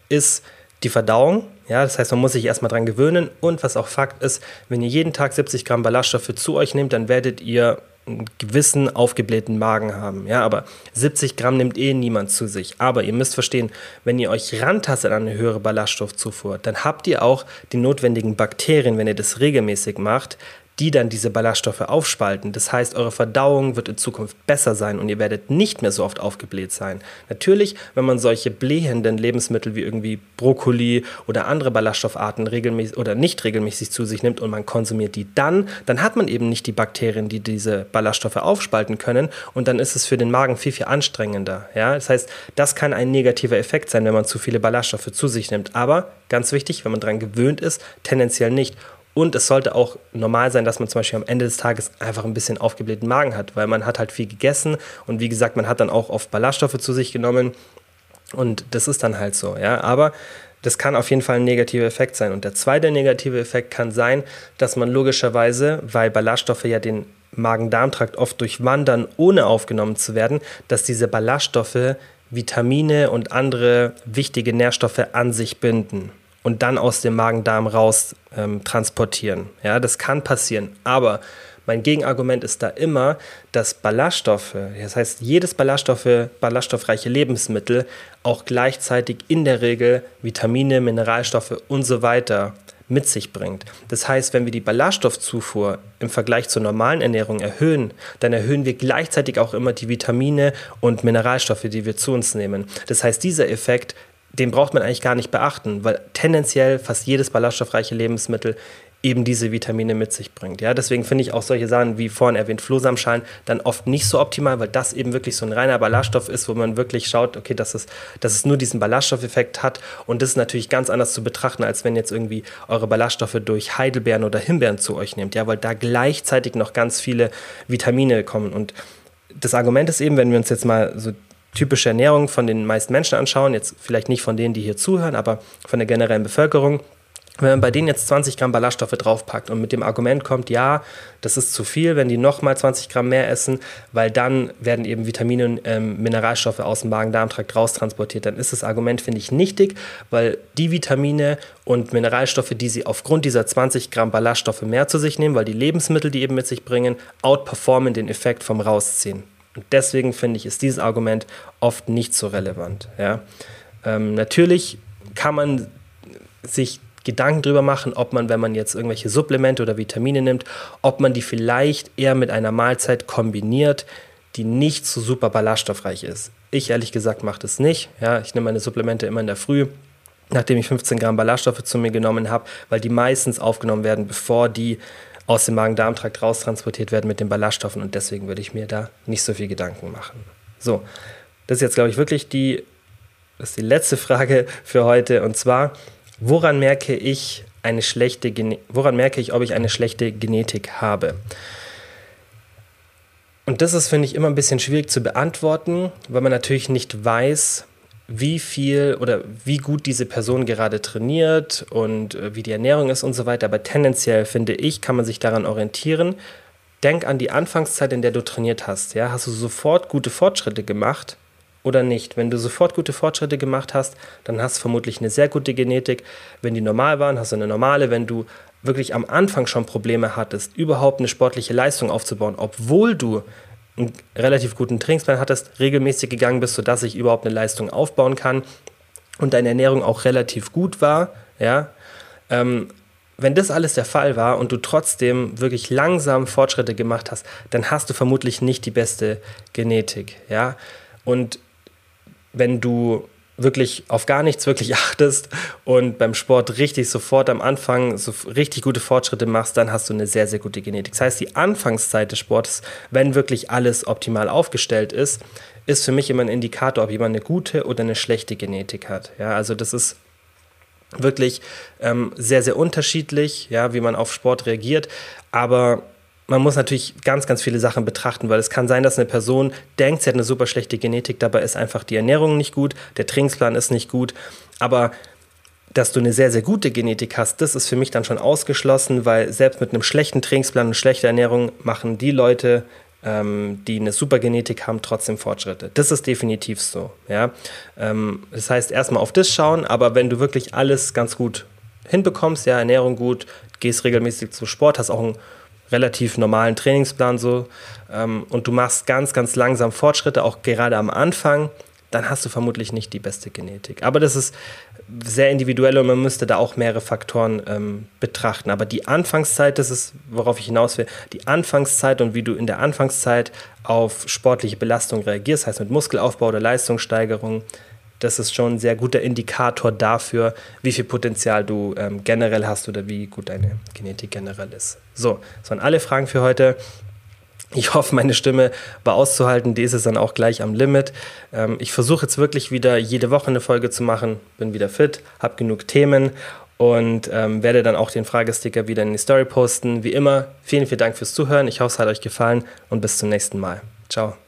ist die Verdauung. Ja, das heißt, man muss sich erstmal dran gewöhnen. Und was auch Fakt ist, wenn ihr jeden Tag 70 Gramm Ballaststoffe zu euch nehmt, dann werdet ihr einen gewissen aufgeblähten Magen haben. Ja, aber 70 Gramm nimmt eh niemand zu sich. Aber ihr müsst verstehen, wenn ihr euch rantastet an eine höhere Ballaststoffzufuhr, dann habt ihr auch die notwendigen Bakterien, wenn ihr das regelmäßig macht, die dann diese Ballaststoffe aufspalten. Das heißt, eure Verdauung wird in Zukunft besser sein und ihr werdet nicht mehr so oft aufgebläht sein. Natürlich, wenn man solche blähenden Lebensmittel wie irgendwie Brokkoli oder andere Ballaststoffarten regelmäßig oder nicht regelmäßig zu sich nimmt und man konsumiert die dann, dann hat man eben nicht die Bakterien, die diese Ballaststoffe aufspalten können und dann ist es für den Magen viel, viel anstrengender. Ja? Das heißt, das kann ein negativer Effekt sein, wenn man zu viele Ballaststoffe zu sich nimmt. Aber ganz wichtig, wenn man daran gewöhnt ist, tendenziell nicht. Und es sollte auch normal sein, dass man zum Beispiel am Ende des Tages einfach ein bisschen aufgeblähten Magen hat, weil man hat halt viel gegessen und wie gesagt, man hat dann auch oft Ballaststoffe zu sich genommen und das ist dann halt so, ja. Aber das kann auf jeden Fall ein negativer Effekt sein. Und der zweite negative Effekt kann sein, dass man logischerweise, weil Ballaststoffe ja den Magen-Darm-Trakt oft durchwandern, ohne aufgenommen zu werden, dass diese Ballaststoffe Vitamine und andere wichtige Nährstoffe an sich binden und dann aus dem Magen-Darm raus ähm, transportieren. Ja, das kann passieren. Aber mein Gegenargument ist da immer, dass Ballaststoffe, das heißt jedes Ballaststoffe, ballaststoffreiche Lebensmittel auch gleichzeitig in der Regel Vitamine, Mineralstoffe und so weiter mit sich bringt. Das heißt, wenn wir die Ballaststoffzufuhr im Vergleich zur normalen Ernährung erhöhen, dann erhöhen wir gleichzeitig auch immer die Vitamine und Mineralstoffe, die wir zu uns nehmen. Das heißt, dieser Effekt den braucht man eigentlich gar nicht beachten, weil tendenziell fast jedes ballaststoffreiche Lebensmittel eben diese Vitamine mit sich bringt. Ja, deswegen finde ich auch solche Sachen wie vorhin erwähnt Flohsamenschalen dann oft nicht so optimal, weil das eben wirklich so ein reiner Ballaststoff ist, wo man wirklich schaut, okay, dass es, dass es nur diesen Ballaststoffeffekt hat und das ist natürlich ganz anders zu betrachten, als wenn jetzt irgendwie eure Ballaststoffe durch Heidelbeeren oder Himbeeren zu euch nehmt, ja, weil da gleichzeitig noch ganz viele Vitamine kommen und das Argument ist eben, wenn wir uns jetzt mal so typische Ernährung von den meisten Menschen anschauen, jetzt vielleicht nicht von denen, die hier zuhören, aber von der generellen Bevölkerung, wenn man bei denen jetzt 20 Gramm Ballaststoffe draufpackt und mit dem Argument kommt, ja, das ist zu viel, wenn die nochmal 20 Gramm mehr essen, weil dann werden eben Vitamine und ähm, Mineralstoffe aus dem Magen-Darm-Trakt raustransportiert, dann ist das Argument, finde ich, nichtig, weil die Vitamine und Mineralstoffe, die sie aufgrund dieser 20 Gramm Ballaststoffe mehr zu sich nehmen, weil die Lebensmittel, die eben mit sich bringen, outperformen den Effekt vom Rausziehen. Und deswegen finde ich, ist dieses Argument oft nicht so relevant. Ja? Ähm, natürlich kann man sich Gedanken darüber machen, ob man, wenn man jetzt irgendwelche Supplemente oder Vitamine nimmt, ob man die vielleicht eher mit einer Mahlzeit kombiniert, die nicht so super ballaststoffreich ist. Ich ehrlich gesagt mache das nicht. Ja, ich nehme meine Supplemente immer in der Früh, nachdem ich 15 Gramm Ballaststoffe zu mir genommen habe, weil die meistens aufgenommen werden, bevor die aus dem Magen-Darm-Trakt raustransportiert werden mit den Ballaststoffen und deswegen würde ich mir da nicht so viel Gedanken machen. So, das ist jetzt, glaube ich, wirklich die, das ist die letzte Frage für heute und zwar, woran merke ich eine schlechte, woran merke ich, ob ich eine schlechte Genetik habe? Und das ist, finde ich, immer ein bisschen schwierig zu beantworten, weil man natürlich nicht weiß, wie viel oder wie gut diese Person gerade trainiert und äh, wie die Ernährung ist und so weiter. Aber tendenziell finde ich, kann man sich daran orientieren. Denk an die Anfangszeit, in der du trainiert hast. Ja? Hast du sofort gute Fortschritte gemacht oder nicht? Wenn du sofort gute Fortschritte gemacht hast, dann hast du vermutlich eine sehr gute Genetik. Wenn die normal waren, hast du eine normale. Wenn du wirklich am Anfang schon Probleme hattest, überhaupt eine sportliche Leistung aufzubauen, obwohl du einen relativ guten Trainingsplan hattest, regelmäßig gegangen bist, sodass ich überhaupt eine Leistung aufbauen kann und deine Ernährung auch relativ gut war, ja, ähm, wenn das alles der Fall war und du trotzdem wirklich langsam Fortschritte gemacht hast, dann hast du vermutlich nicht die beste Genetik, ja. Und wenn du wirklich auf gar nichts wirklich achtest und beim Sport richtig sofort am Anfang so richtig gute Fortschritte machst, dann hast du eine sehr, sehr gute Genetik. Das heißt, die Anfangszeit des Sports, wenn wirklich alles optimal aufgestellt ist, ist für mich immer ein Indikator, ob jemand eine gute oder eine schlechte Genetik hat. Ja, also das ist wirklich ähm, sehr, sehr unterschiedlich, ja, wie man auf Sport reagiert. Aber man muss natürlich ganz, ganz viele Sachen betrachten, weil es kann sein, dass eine Person denkt, sie hat eine super schlechte Genetik, dabei ist einfach die Ernährung nicht gut, der Trainingsplan ist nicht gut, aber dass du eine sehr, sehr gute Genetik hast, das ist für mich dann schon ausgeschlossen, weil selbst mit einem schlechten Trainingsplan und schlechter Ernährung machen die Leute, ähm, die eine super Genetik haben, trotzdem Fortschritte. Das ist definitiv so. Ja? Ähm, das heißt, erstmal auf das schauen, aber wenn du wirklich alles ganz gut hinbekommst, ja, Ernährung gut, gehst regelmäßig zum Sport, hast auch ein relativ normalen Trainingsplan so ähm, und du machst ganz, ganz langsam Fortschritte, auch gerade am Anfang, dann hast du vermutlich nicht die beste Genetik. Aber das ist sehr individuell und man müsste da auch mehrere Faktoren ähm, betrachten. Aber die Anfangszeit, das ist, worauf ich hinaus will, die Anfangszeit und wie du in der Anfangszeit auf sportliche Belastung reagierst, heißt mit Muskelaufbau oder Leistungssteigerung, das ist schon ein sehr guter Indikator dafür, wie viel Potenzial du ähm, generell hast oder wie gut deine Genetik generell ist. So, das waren alle Fragen für heute. Ich hoffe, meine Stimme war auszuhalten. Die ist es dann auch gleich am Limit. Ähm, ich versuche jetzt wirklich wieder jede Woche eine Folge zu machen. Bin wieder fit, habe genug Themen und ähm, werde dann auch den Fragesticker wieder in die Story posten. Wie immer, vielen, vielen Dank fürs Zuhören. Ich hoffe, es hat euch gefallen und bis zum nächsten Mal. Ciao.